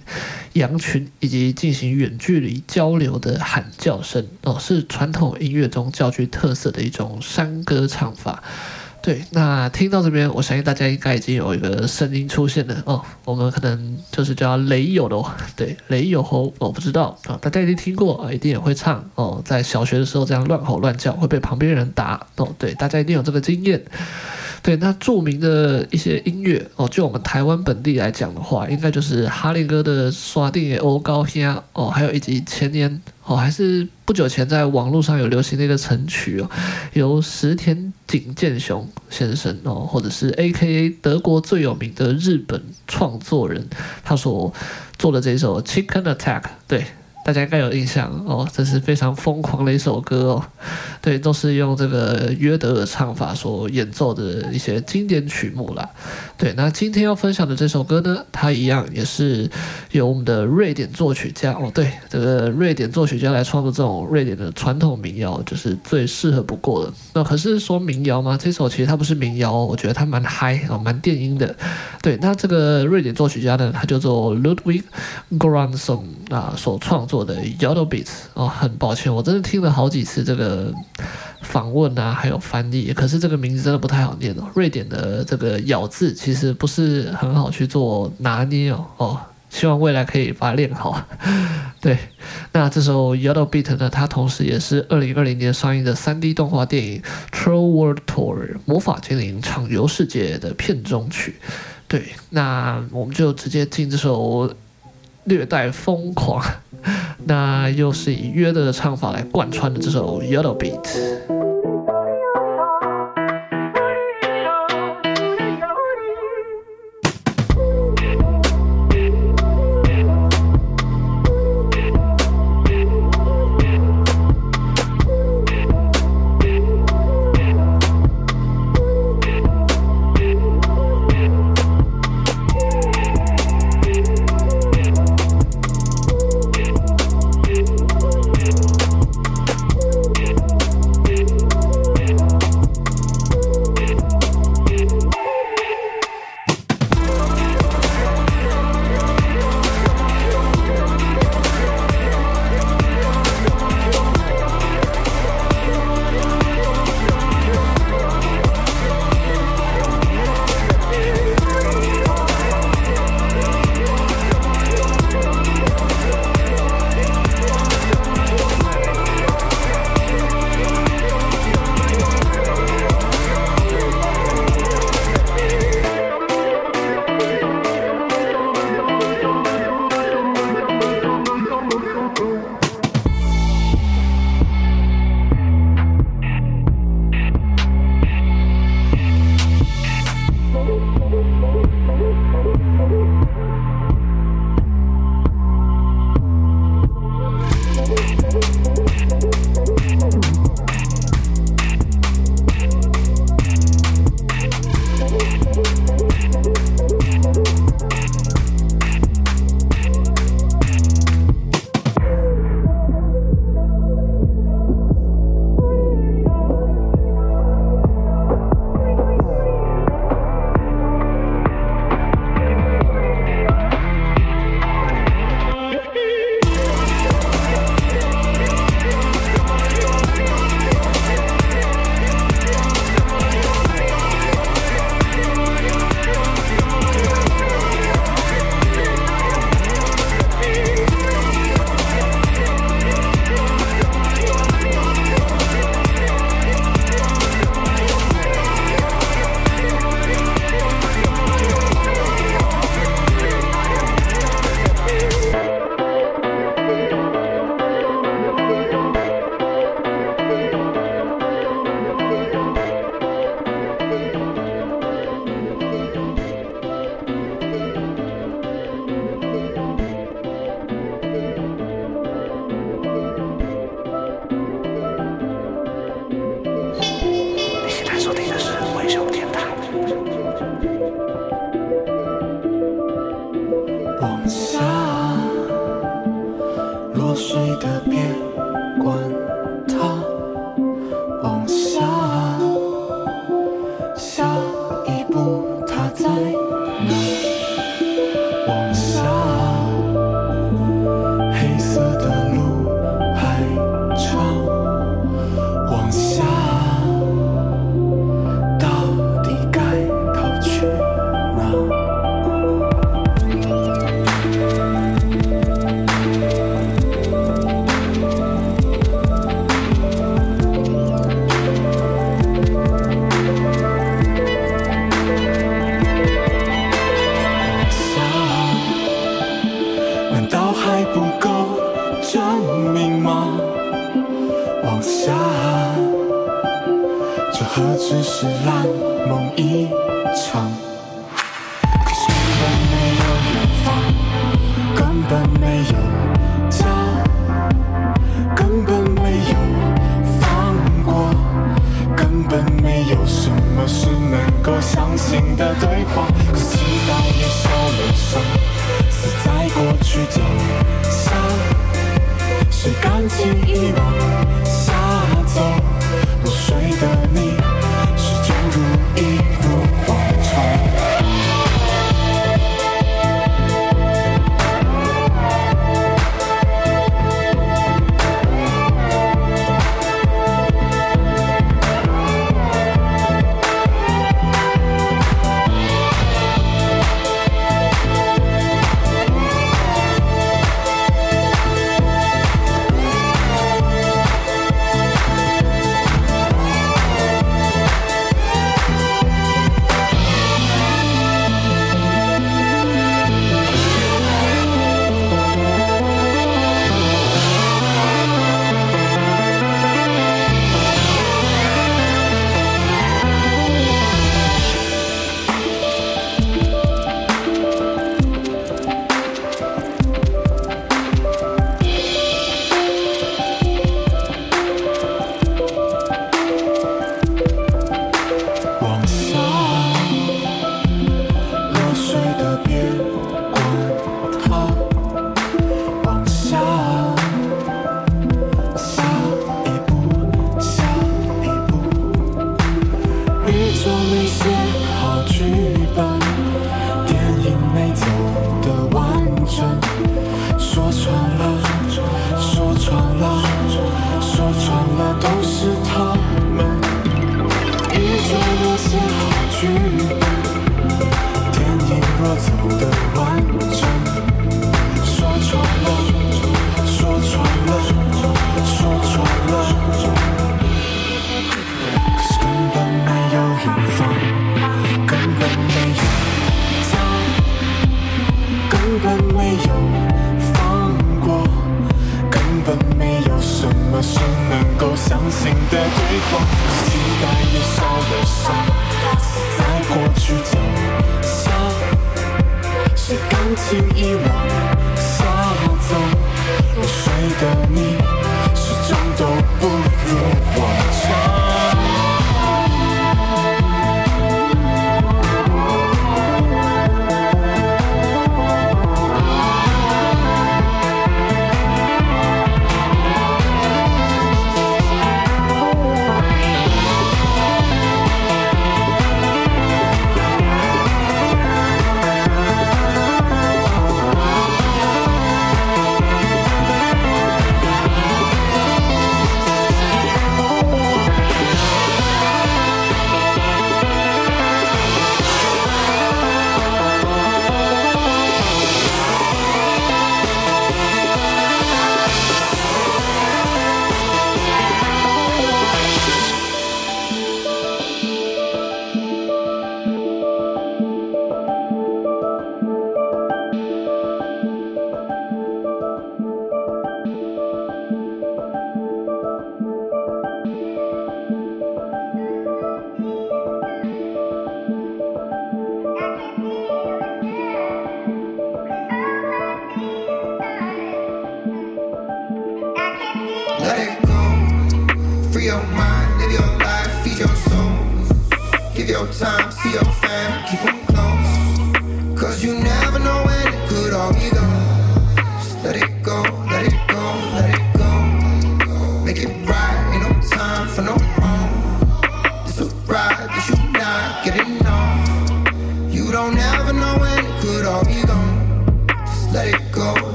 羊群以及进行远距离交流的喊叫声哦，是传统音乐中较具特色的一种山歌唱法。对，那听到这边，我相信大家应该已经有一个声音出现了哦。我们可能就是叫雷友的，对，雷友吼，我不知道啊，大家一定听过啊，一定也会唱哦。在小学的时候这样乱吼乱叫会被旁边人打哦，对，大家一定有这个经验。对，那著名的一些音乐哦，就我们台湾本地来讲的话，应该就是哈利哥的《刷定欧高兄》哦，还有以及前年哦，还是不久前在网络上有流行的一个成曲哦，由石田景健雄先生哦，或者是 AKA 德国最有名的日本创作人，他所做的这首《Chicken Attack》对。大家应该有印象哦，这是非常疯狂的一首歌哦。对，都是用这个约德尔唱法所演奏的一些经典曲目啦。对，那今天要分享的这首歌呢，它一样也是由我们的瑞典作曲家哦，对，这个瑞典作曲家来创作这种瑞典的传统民谣，就是最适合不过的。那可是说民谣吗？这首其实它不是民谣，我觉得它蛮嗨哦，蛮电音的。对，那这个瑞典作曲家呢，他叫做 Ludwig g r a n s o n 啊，所创。作的 Yellow Beats 哦，很抱歉，我真的听了好几次这个访问啊，还有翻译，可是这个名字真的不太好念哦。瑞典的这个咬字其实不是很好去做拿捏哦哦，希望未来可以把它练好。对，那这首 Yellow Beat 呢，它同时也是二零二零年上映的三 D 动画电影 Troll World Tour 魔法精灵畅游世界的片中曲。对，那我们就直接进这首略带疯狂。那又是以约德的唱法来贯穿的这首《Yellow Beat》。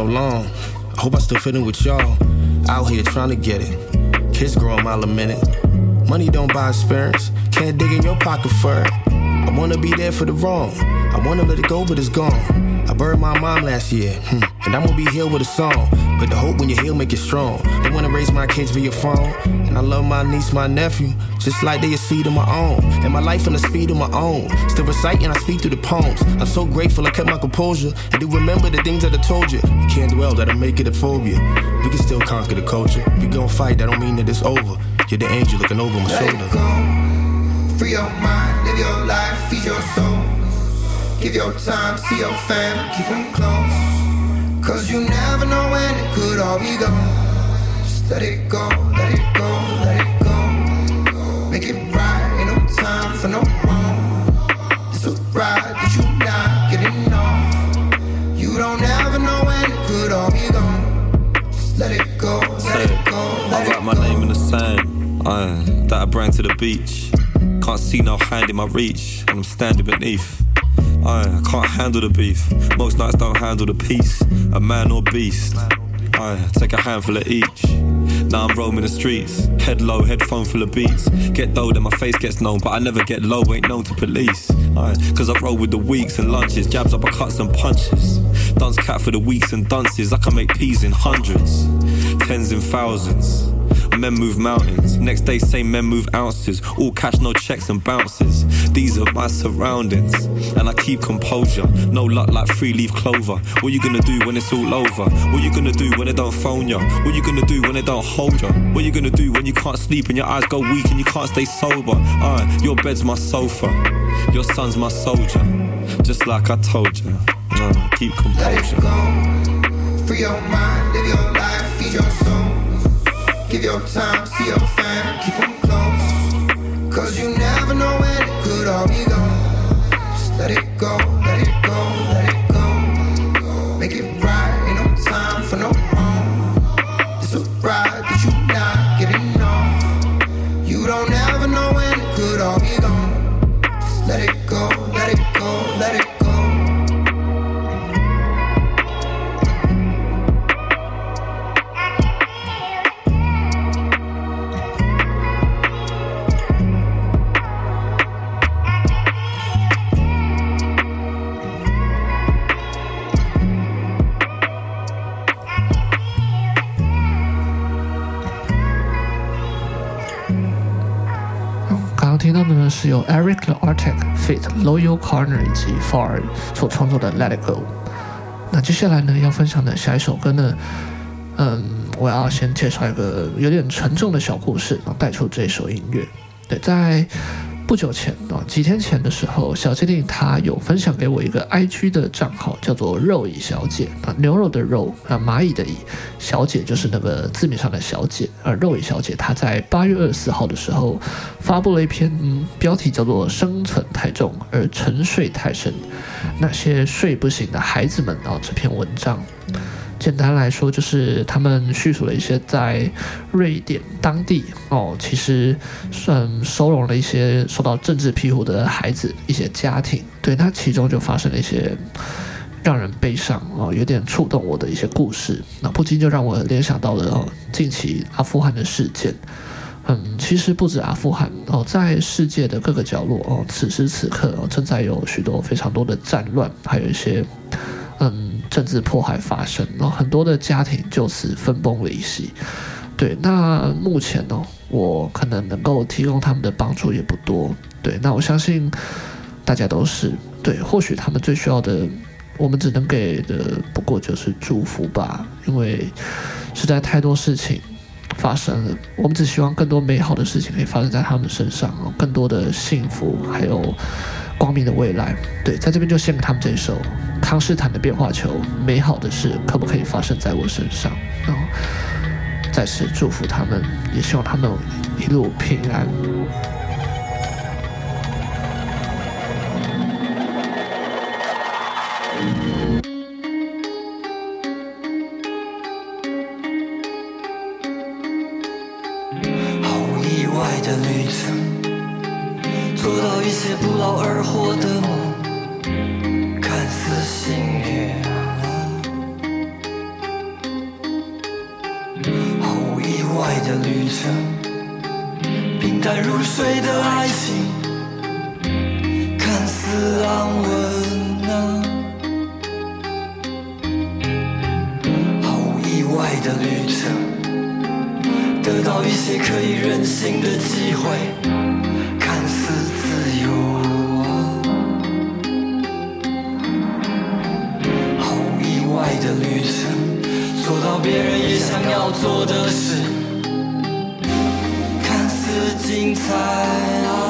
So long. I hope I still fit in with y'all. Out here trying to get it. Kids grow a mile a minute. Money don't buy experience. Can't dig in your pocket for it. I wanna be there for the wrong. I wanna let it go, but it's gone. I buried my mom last year, hmm, and I'm gonna be here with a song. But the hope when you heal make you strong. Don't wanna raise my kids via phone. And I love my niece, my nephew, just like they a seed of my own. And my life in the speed of my own. Still reciting, I speak through the poems. I'm so grateful I kept my composure. And do remember the things that I told you. You can't dwell, that'll make it a phobia. We can still conquer the culture. We gon' fight, that don't mean that it's over. You're the angel looking over my Let shoulder. go. Free your mind, live your life, feed your soul. Give your time, see your fam, keep them close. Cause you never know when it could all be gone. Just let it go, let it go, I bring to the beach. Can't see no hand in my reach, and I'm standing beneath. Uh, I can't handle the beef. Most nights don't handle the peace. A man or beast. I take a handful of each. Now I'm roaming the streets, head low, headphone full of beats. Get low, then my face gets known, but I never get low, ain't known to police. Aye, Cause I roll with the weeks and lunches, jabs, up uppercuts and punches. Dance cat for the weeks and dunces, I can make peas in hundreds, tens in thousands. Men move mountains. Next day, same men move ounces. All cash, no checks and bounces. These are my surroundings, and I keep composure. No luck like three leaf clover. What you gonna do when it's all over? What you gonna do when they don't phone ya? What you gonna do when they don't hold ya? What you gonna do when you can't sleep and your eyes go weak and you can't stay sober? Uh, your bed's my sofa, your son's my soldier. Just like I told ya. Uh, keep composure. Let it go. Free your mind, live your life, feed your soul. Give your time, see your fam, keep them close. Cause you never know when it could all be gone. Just let it go, let it go, Eric the Arctic feat. Loyal Corner 以及 Far 所创作的 Let It Go。那接下来呢要分享的下一首歌呢，嗯，我要先介绍一个有点沉重的小故事，然后带出这首音乐。对，在不久前啊，几天前的时候，小精灵他有分享给我一个 IG 的账号，叫做肉蚁小姐啊，牛肉的肉啊，蚂蚁的蚁，小姐就是那个字面上的小姐。而肉蚁小姐她在八月二十四号的时候发布了一篇，嗯，标题叫做“生存太重而沉睡太深，那些睡不醒的孩子们”啊，这篇文章。简单来说，就是他们叙述了一些在瑞典当地哦，其实算收容了一些受到政治庇护的孩子，一些家庭。对，那其中就发生了一些让人悲伤哦，有点触动我的一些故事。那不禁就让我联想到了哦，近期阿富汗的事件。嗯，其实不止阿富汗哦，在世界的各个角落哦，此时此刻哦，正在有许多非常多的战乱，还有一些嗯。政治迫害发生，然后很多的家庭就此分崩离析。对，那目前呢，我可能能够提供他们的帮助也不多。对，那我相信大家都是对，或许他们最需要的，我们只能给的不过就是祝福吧，因为实在太多事情发生了，我们只希望更多美好的事情可以发生在他们身上，更多的幸福，还有。光明的未来。对在这边就献给他们这一首康斯坦的变化球美好的事可不可以发生在我身上？然后再次祝福他们也希望他们一路平安。好意外的旅程。做到一些不劳而获的梦，看似幸运；毫无意外的旅程，平淡如水的爱情，看似安稳；毫无意外的旅程，得到一些可以任性的机会。要做的事。看似精彩啊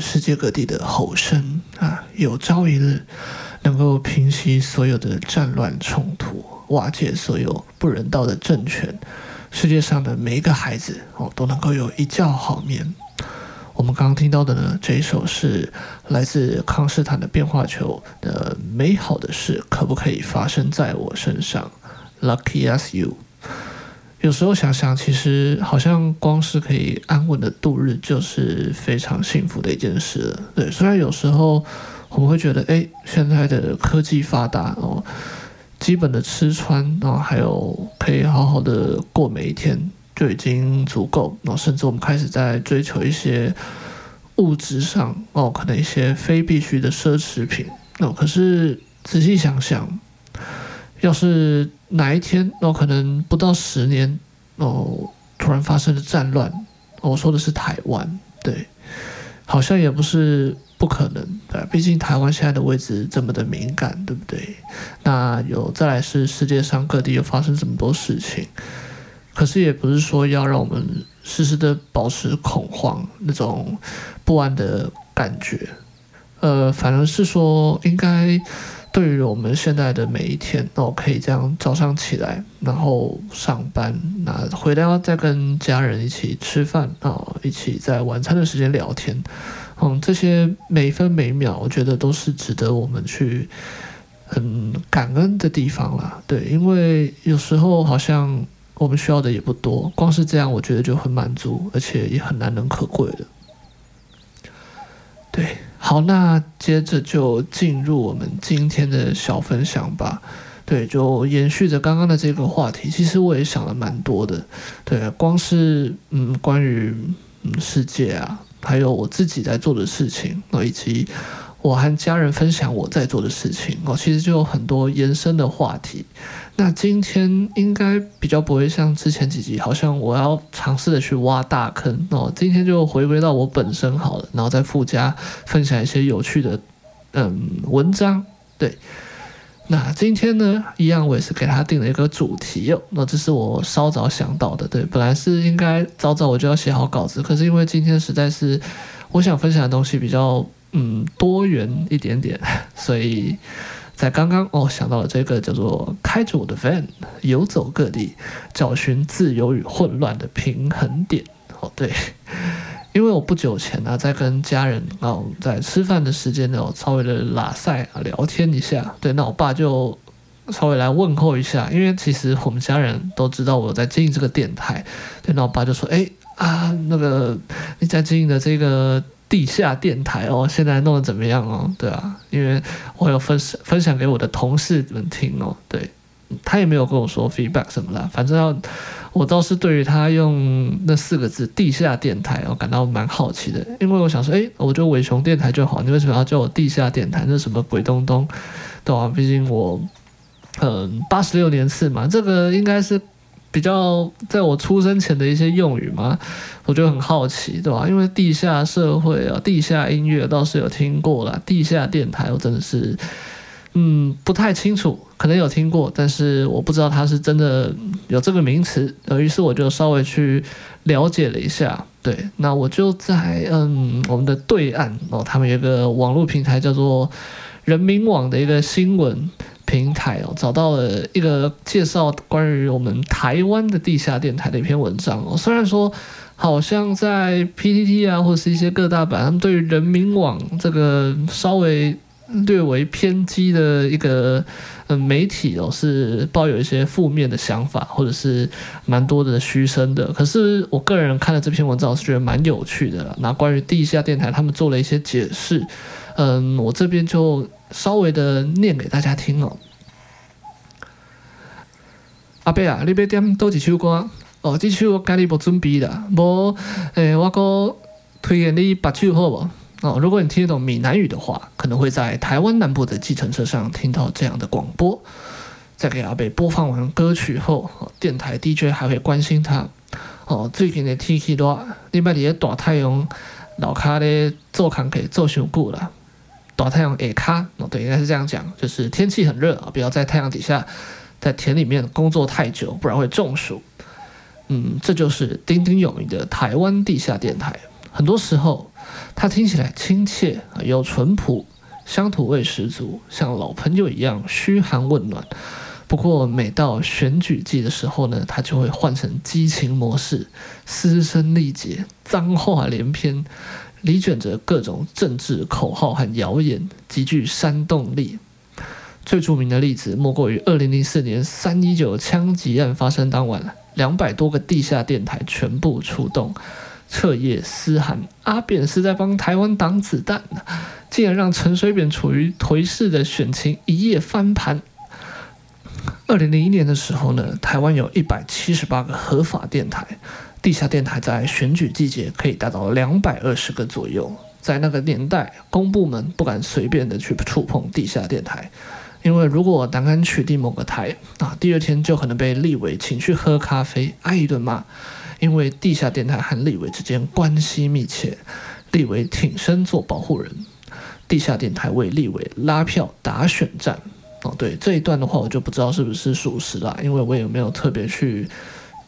世界各地的吼声啊，有朝一日能够平息所有的战乱冲突，瓦解所有不人道的政权，世界上的每一个孩子哦都能够有一觉好眠。我们刚刚听到的呢，这一首是来自康斯坦的变化球的《美好的事可不可以发生在我身上》，Lucky as you。有时候想想，其实好像光是可以安稳的度日，就是非常幸福的一件事了。对，虽然有时候我们会觉得，哎，现在的科技发达哦，基本的吃穿，然后还有可以好好的过每一天就已经足够。然后甚至我们开始在追求一些物质上哦，可能一些非必须的奢侈品。哦，可是仔细想想，要是哪一天，哦，可能不到十年，哦，突然发生了战乱，我说的是台湾，对，好像也不是不可能，对，毕竟台湾现在的位置这么的敏感，对不对？那有再来是世界上各地又发生这么多事情，可是也不是说要让我们时时的保持恐慌那种不安的感觉，呃，反而是说应该。对于我们现在的每一天，那我，可以这样早上起来，然后上班，那回来要再跟家人一起吃饭啊，一起在晚餐的时间聊天，嗯，这些每分每秒，我觉得都是值得我们去很感恩的地方啦。对，因为有时候好像我们需要的也不多，光是这样，我觉得就很满足，而且也很难能可贵的。对。好，那接着就进入我们今天的小分享吧。对，就延续着刚刚的这个话题，其实我也想了蛮多的。对，光是嗯，关于嗯世界啊，还有我自己在做的事情，以及。我和家人分享我在做的事情哦，其实就有很多延伸的话题。那今天应该比较不会像之前几集，好像我要尝试的去挖大坑哦。今天就回归到我本身好了，然后再附加分享一些有趣的嗯文章。对，那今天呢，一样我也是给他定了一个主题哦。那这是我稍早想到的，对，本来是应该早早我就要写好稿子，可是因为今天实在是我想分享的东西比较。嗯，多元一点点，所以在刚刚哦想到了这个叫做开着我的 van 游走各地，找寻自由与混乱的平衡点。哦，对，因为我不久前呢、在跟家人哦在吃饭的时间呢，我稍微的拉赛啊聊天一下。对，那我爸就稍微来问候一下，因为其实我们家人都知道我在经营这个电台。对，那我爸就说：“哎啊，那个你在经营的这个。”地下电台哦，现在弄得怎么样哦？对啊，因为我有分享分享给我的同事们听哦，对，他也没有跟我说 feedback 什么的，反正要我倒是对于他用那四个字“地下电台”我感到蛮好奇的，因为我想说，诶，我就伟雄电台就好，你为什么要叫我地下电台？那什么鬼东东？对啊，毕竟我嗯八十六年次嘛，这个应该是。比较在我出生前的一些用语嘛，我就很好奇，对吧？因为地下社会啊，地下音乐倒是有听过啦，地下电台我真的是，嗯，不太清楚，可能有听过，但是我不知道它是真的有这个名词。于是我就稍微去了解了一下，对，那我就在嗯我们的对岸哦，他们有个网络平台叫做人民网的一个新闻。平台哦，找到了一个介绍关于我们台湾的地下电台的一篇文章哦。虽然说好像在 PTT 啊，或是一些各大版，他们对于人民网这个稍微略为偏激的一个嗯媒体哦，是抱有一些负面的想法，或者是蛮多的嘘声的。可是我个人看了这篇文章，我是觉得蛮有趣的。那关于地下电台，他们做了一些解释，嗯，我这边就。稍微的念给大家听哦，阿伯啊，你要点多几首歌哦？这首我家里无准备的，无诶、我阁推荐你八首好不？哦，如果你听得懂闽南语的话，可能会在台湾南部的计程车上听到这样的广播。在给阿伯播放完歌曲后，电台 DJ 还会关心他哦。最近的天气热，你别在大太阳楼骹咧做工课做伤久了。大太阳 A 咖哦，对，应该是这样讲，就是天气很热啊，不要在太阳底下，在田里面工作太久，不然会中暑。嗯，这就是鼎鼎有名的台湾地下电台。很多时候它听起来亲切啊，又淳朴，乡土味十足，像老朋友一样嘘寒问暖。不过每到选举季的时候呢，它就会换成激情模式，嘶声力竭，脏话连篇，里卷着各种政治口号和谣言，极具煽动力。最著名的例子莫过于二零零四年三一九枪击案发生当晚，两百多个地下电台全部出动，彻夜嘶喊：“阿扁是在帮台湾挡子弹，竟然让陈水扁处于颓势的选情一夜翻盘。”二零零一年的时候呢，台湾有一百七十八个合法电台，地下电台在选举季节可以达到两百二十个左右。在那个年代，公部门不敢随便的去触碰地下电台。因为如果胆敢取缔某个台啊，第二天就可能被立委请去喝咖啡，挨一顿骂。因为地下电台和立委之间关系密切，立委挺身做保护人，地下电台为立委拉票打选战。哦，对这一段的话，我就不知道是不是属实了，因为我也没有特别去，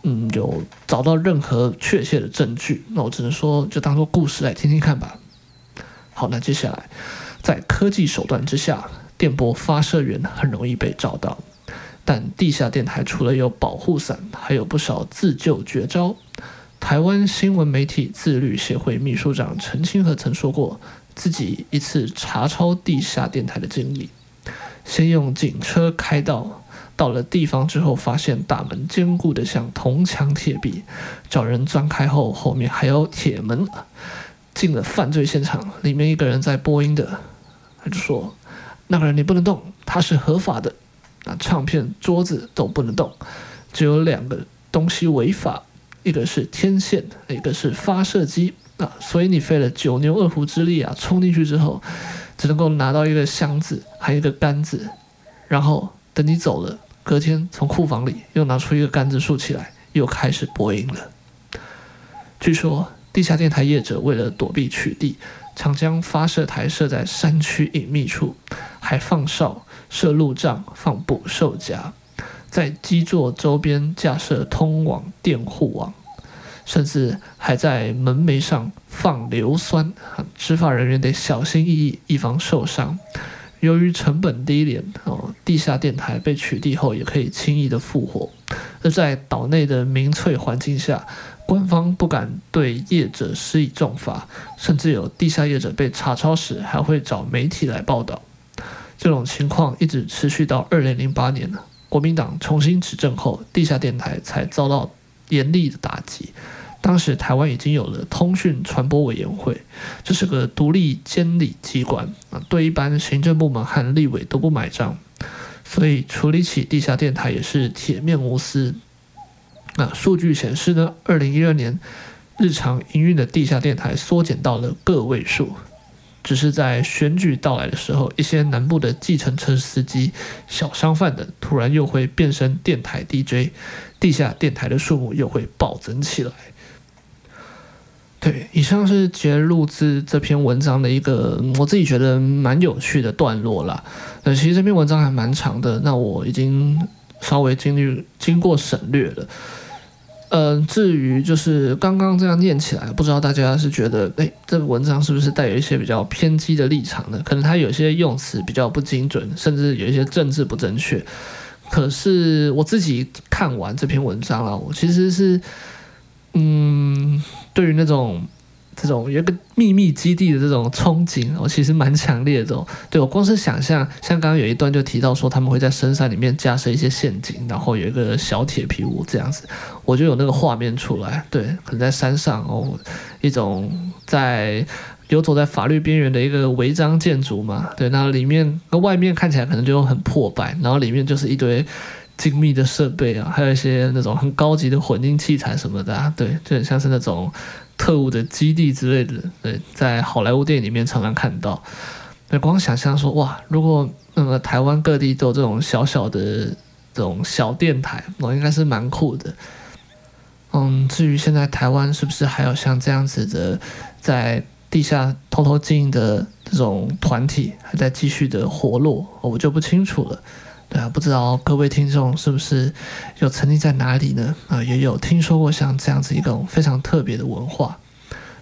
嗯，有找到任何确切的证据。那我只能说，就当做故事来听听看吧。好，那接下来，在科技手段之下。电波发射源很容易被找到，但地下电台除了有保护伞，还有不少自救绝招。台湾新闻媒体自律协会秘书长陈清和曾说过，自己一次查抄地下电台的经历：先用警车开道，到了地方之后，发现大门坚固的像铜墙铁壁，找人钻开后，后面还有铁门。进了犯罪现场，里面一个人在播音的，他就说。那个人你不能动，他是合法的。啊，唱片桌子都不能动，只有两个东西违法，一个是天线，一个是发射机啊。所以你费了九牛二虎之力啊，冲进去之后，只能够拿到一个箱子，还有一个杆子。然后等你走了，隔天从库房里又拿出一个杆子竖起来，又开始播音了。据说地下电台业者为了躲避取缔。常将发射台设在山区隐秘处，还放哨、设路障、放捕兽夹，在基座周边架设通往电护网，甚至还在门楣上放硫酸，执法人员得小心翼翼，以防受伤。由于成本低廉，哦，地下电台被取缔后也可以轻易的复活。而在岛内的民粹环境下，官方不敢对业者施以重罚，甚至有地下业者被查抄时，还会找媒体来报道。这种情况一直持续到二零零八年，国民党重新执政后，地下电台才遭到严厉的打击。当时台湾已经有了通讯传播委员会，这是个独立监理机关啊，对一般行政部门和立委都不买账，所以处理起地下电台也是铁面无私。那数据显示呢，二零一二年日常营运的地下电台缩减到了个位数，只是在选举到来的时候，一些南部的计程车司机、小商贩等突然又会变身电台 DJ，地下电台的数目又会暴增起来。对，以上是节录制这篇文章的一个我自己觉得蛮有趣的段落啦。呃，其实这篇文章还蛮长的，那我已经稍微经历经过省略了。嗯，至于就是刚刚这样念起来，不知道大家是觉得，哎，这个文章是不是带有一些比较偏激的立场呢？可能它有些用词比较不精准，甚至有一些政治不正确。可是我自己看完这篇文章了，我其实是，嗯，对于那种。这种有一个秘密基地的这种憧憬，我其实蛮强烈的。这种，对，我光是想象，像刚刚有一段就提到说，他们会在深山里面架设一些陷阱，然后有一个小铁皮屋这样子，我就有那个画面出来。对，可能在山上哦，一种在游走在法律边缘的一个违章建筑嘛。对，那里面那外面看起来可能就很破败，然后里面就是一堆精密的设备啊，还有一些那种很高级的混音器材什么的啊。对，就很像是那种。特务的基地之类的，对，在好莱坞电影里面常常看到。对，光想象说，哇，如果那个台湾各地都有这种小小的这种小电台，我应该是蛮酷的。嗯，至于现在台湾是不是还有像这样子的在地下偷偷经营的这种团体还在继续的活络，我就不清楚了。对啊，不知道各位听众是不是有曾经在哪里呢？啊，也有听说过像这样子一种非常特别的文化。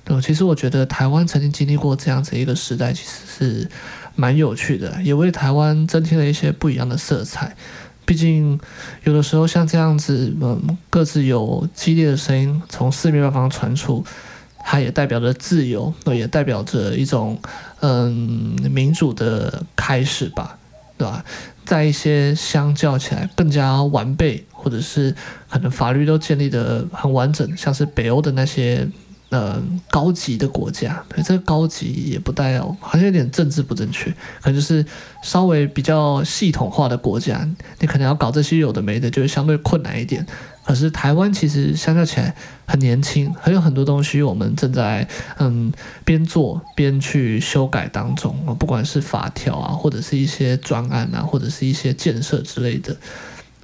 对，其实我觉得台湾曾经经历过这样子一个时代，其实是蛮有趣的，也为台湾增添了一些不一样的色彩。毕竟，有的时候像这样子，嗯，各自有激烈的声音从四面八方传出，它也代表着自由，也代表着一种嗯民主的开始吧，对吧？在一些相较起来更加完备，或者是可能法律都建立得很完整，像是北欧的那些。呃，高级的国家，对，这个高级也不带哦，好像有点政治不正确，可能就是稍微比较系统化的国家，你可能要搞这些有的没的，就是相对困难一点。可是台湾其实相较起来很年轻，还有很多东西我们正在嗯边做边去修改当中啊，不管是法条啊，或者是一些专案啊，或者是一些建设之类的，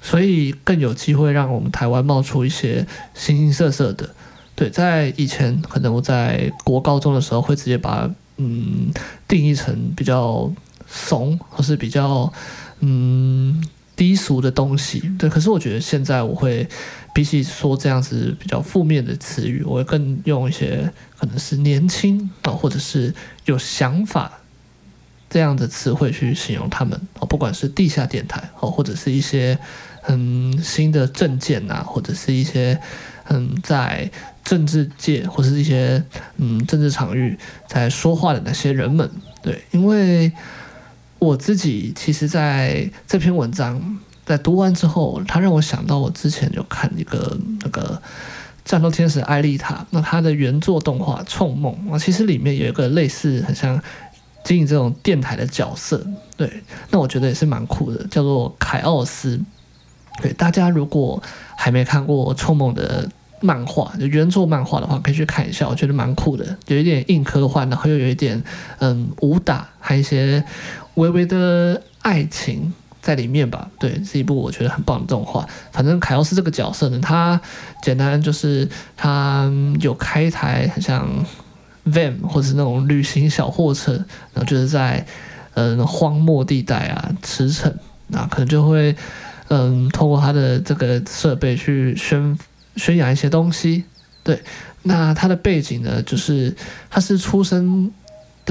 所以更有机会让我们台湾冒出一些形形色色的。对，在以前可能我在国高中的时候会直接把嗯定义成比较怂或是比较嗯低俗的东西。对，可是我觉得现在我会比起说这样子比较负面的词语，我会更用一些可能是年轻啊，或者是有想法这样的词汇去形容他们啊，不管是地下电台哦，或者是一些嗯新的政见呐，或者是一些嗯在。政治界或是一些嗯政治场域在说话的那些人们，对，因为我自己其实在这篇文章在读完之后，它让我想到我之前有看一个那个战斗天使艾丽塔，那它的原作动画《冲梦》啊，其实里面有一个类似很像经营这种电台的角色，对，那我觉得也是蛮酷的，叫做凯奥斯。对，大家如果还没看过《冲梦》的。漫画就原作漫画的话，可以去看一下，我觉得蛮酷的，有一点硬科幻，然后又有一点嗯武打，还有一些微微的爱情在里面吧。对，是一部我觉得很棒的动画。反正凯奥斯这个角色呢，他简单就是他有开一台很像 van 或者是那种旅行小货车，然后就是在嗯荒漠地带啊驰骋，那可能就会嗯通过他的这个设备去宣。宣扬一些东西，对，那他的背景呢，就是他是出生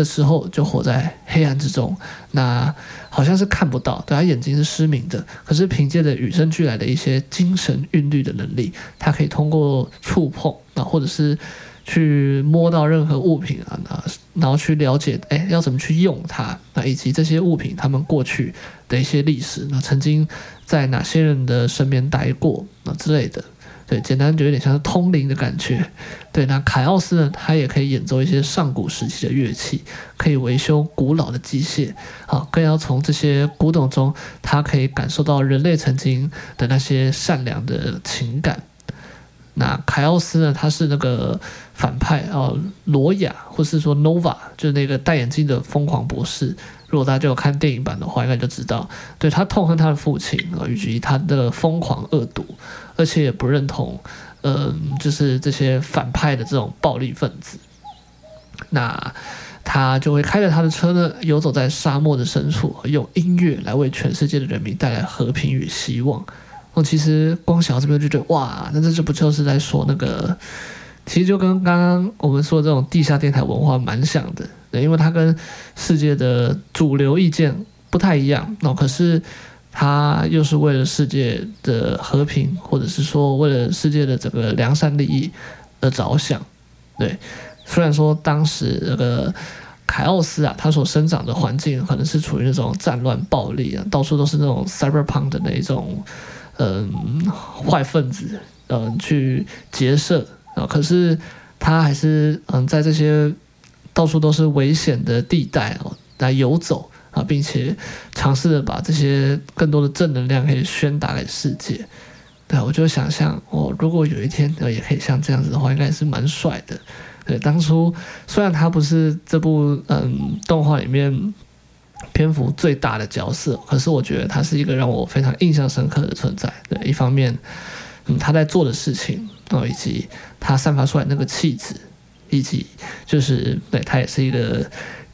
的时候就活在黑暗之中，那好像是看不到，对，他眼睛是失明的，可是凭借着与生俱来的一些精神韵律的能力，他可以通过触碰啊，或者是去摸到任何物品啊，那然后去了解，哎，要怎么去用它，那以及这些物品他们过去的一些历史，那曾经在哪些人的身边待过啊之类的。对，简单就有点像是通灵的感觉。对，那凯奥斯呢，他也可以演奏一些上古时期的乐器，可以维修古老的机械，啊，更要从这些古董中，他可以感受到人类曾经的那些善良的情感。那凯奥斯呢，他是那个反派哦，罗亚，或是说 Nova，就是那个戴眼镜的疯狂博士。如果大家有看电影版的话，应该就知道，对，他痛恨他的父亲啊，以及他的疯狂恶毒，而且也不认同，嗯、就是这些反派的这种暴力分子。那他就会开着他的车呢，游走在沙漠的深处，用音乐来为全世界的人民带来和平与希望。我其实光想到这边就觉得，哇，那这就不就是在说那个，其实就跟刚刚我们说的这种地下电台文化蛮像的。对，因为它跟世界的主流意见不太一样，那可是他又是为了世界的和平，或者是说为了世界的整个良善利益而着想。对，虽然说当时那个凯奥斯啊，他所生长的环境可能是处于那种战乱暴力啊，到处都是那种 cyberpunk 的那种嗯坏分子嗯去结社啊，可是他还是嗯在这些。到处都是危险的地带哦，来游走啊，并且尝试着把这些更多的正能量可以宣达给世界。对，我就想象哦，如果有一天呃也可以像这样子的话，应该也是蛮帅的。对，当初虽然他不是这部嗯动画里面篇幅最大的角色，可是我觉得他是一个让我非常印象深刻的存在。对，一方面，嗯，他在做的事情哦，以及他散发出来那个气质。以及就是对，他也是一个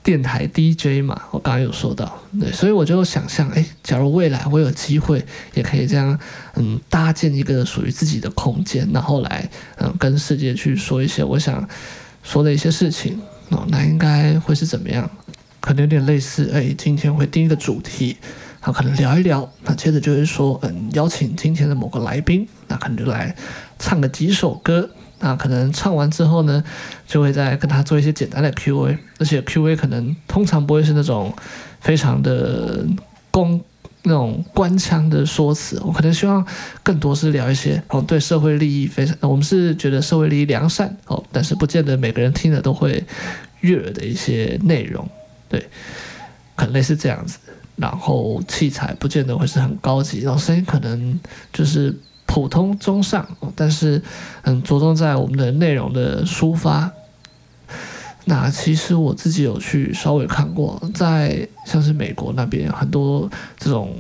电台 DJ 嘛，我刚刚有说到，对，所以我就想象，哎，假如未来我有机会，也可以这样，嗯，搭建一个属于自己的空间，然后来，嗯，跟世界去说一些我想说的一些事情哦，那应该会是怎么样？可能有点类似，哎，今天会定一个主题，好，可能聊一聊，那接着就会说，嗯，邀请今天的某个来宾，那可能就来唱个几首歌，那可能唱完之后呢，就会再跟他做一些简单的 Q&A，而且 Q&A 可能通常不会是那种非常的公。那种官腔的说辞，我可能希望更多是聊一些哦，对社会利益非常，我们是觉得社会利益良善哦，但是不见得每个人听了都会悦耳的一些内容，对，可能类似这样子。然后器材不见得会是很高级，然后声音可能就是普通中上，但是嗯，着重在我们的内容的抒发。那其实我自己有去稍微看过，在像是美国那边很多这种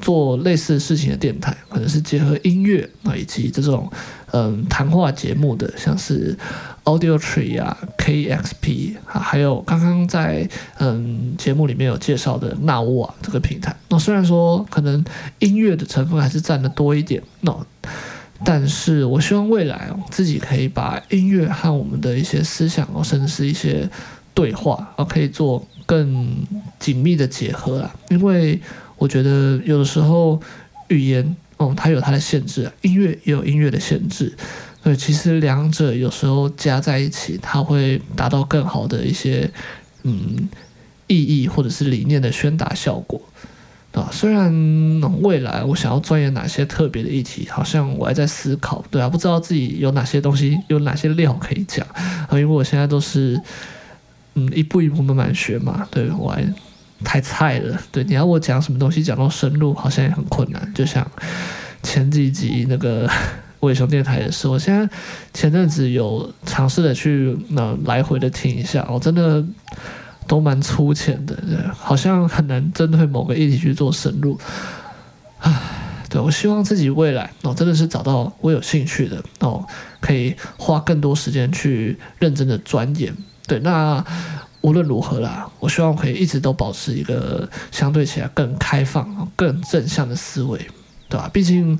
做类似事情的电台，可能是结合音乐啊，以及这种嗯谈话节目的，像是 Audiotree 啊、KXP 啊，还有刚刚在嗯节目里面有介绍的纳沃啊这个平台。那虽然说可能音乐的成分还是占得多一点，那。但是我希望未来自己可以把音乐和我们的一些思想哦，甚至是一些对话啊可以做更紧密的结合啦。因为我觉得有的时候语言哦，它有它的限制，音乐也有音乐的限制。对，其实两者有时候加在一起，它会达到更好的一些嗯意义或者是理念的宣达效果。啊，虽然未来我想要钻研哪些特别的议题，好像我还在思考，对啊，不知道自己有哪些东西，有哪些料可以讲啊，因为我现在都是嗯一步一步慢慢学嘛，对，我还太菜了，对，你要我讲什么东西讲到深入，好像也很困难，就像前几集那个伟雄电台也是，我现在前阵子有尝试的去那来回的听一下，我真的。都蛮粗浅的，好像很难针对某个议题去做深入。唉，对，我希望自己未来哦，真的是找到我有兴趣的哦，可以花更多时间去认真的钻研。对，那无论如何啦，我希望可以一直都保持一个相对起来更开放、更正向的思维。对吧？毕竟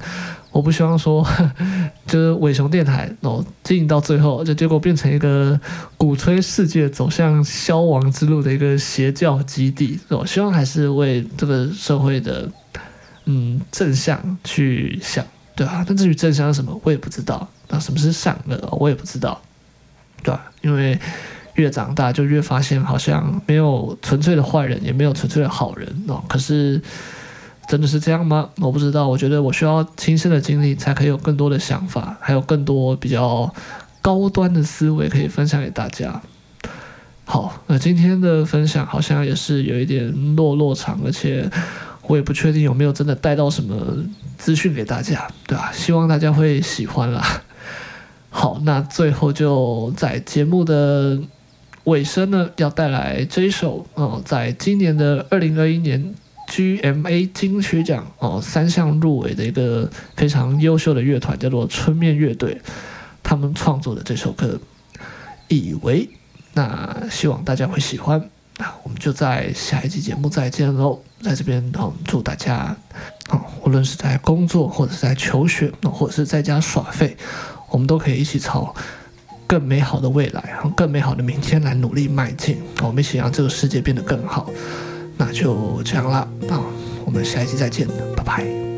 我不希望说，就是伟雄电台哦，经营到最后，就结果变成一个鼓吹世界走向消亡之路的一个邪教基地。我希望还是为这个社会的嗯正向去想，对吧？但至于正向是什么，我也不知道。那什么是善恶，我也不知道，对吧？因为越长大，就越发现好像没有纯粹的坏人，也没有纯粹的好人哦。可是。真的是这样吗？我不知道。我觉得我需要亲身的经历，才可以有更多的想法，还有更多比较高端的思维可以分享给大家。好，那今天的分享好像也是有一点落落场，而且我也不确定有没有真的带到什么资讯给大家，对吧？希望大家会喜欢啦。好，那最后就在节目的尾声呢，要带来这一首哦，在今年的二零二一年。GMA 金曲奖哦，三项入围的一个非常优秀的乐团叫做春面乐队，他们创作的这首歌《以为》，那希望大家会喜欢。那我们就在下一期节目再见喽，在这边哦，祝大家哦，无论是在工作或者是在求学，或者是在家耍废，我们都可以一起朝更美好的未来和、更美好的明天来努力迈进。我们一起让这个世界变得更好。那就这样啦，啊我们下一期再见，拜拜。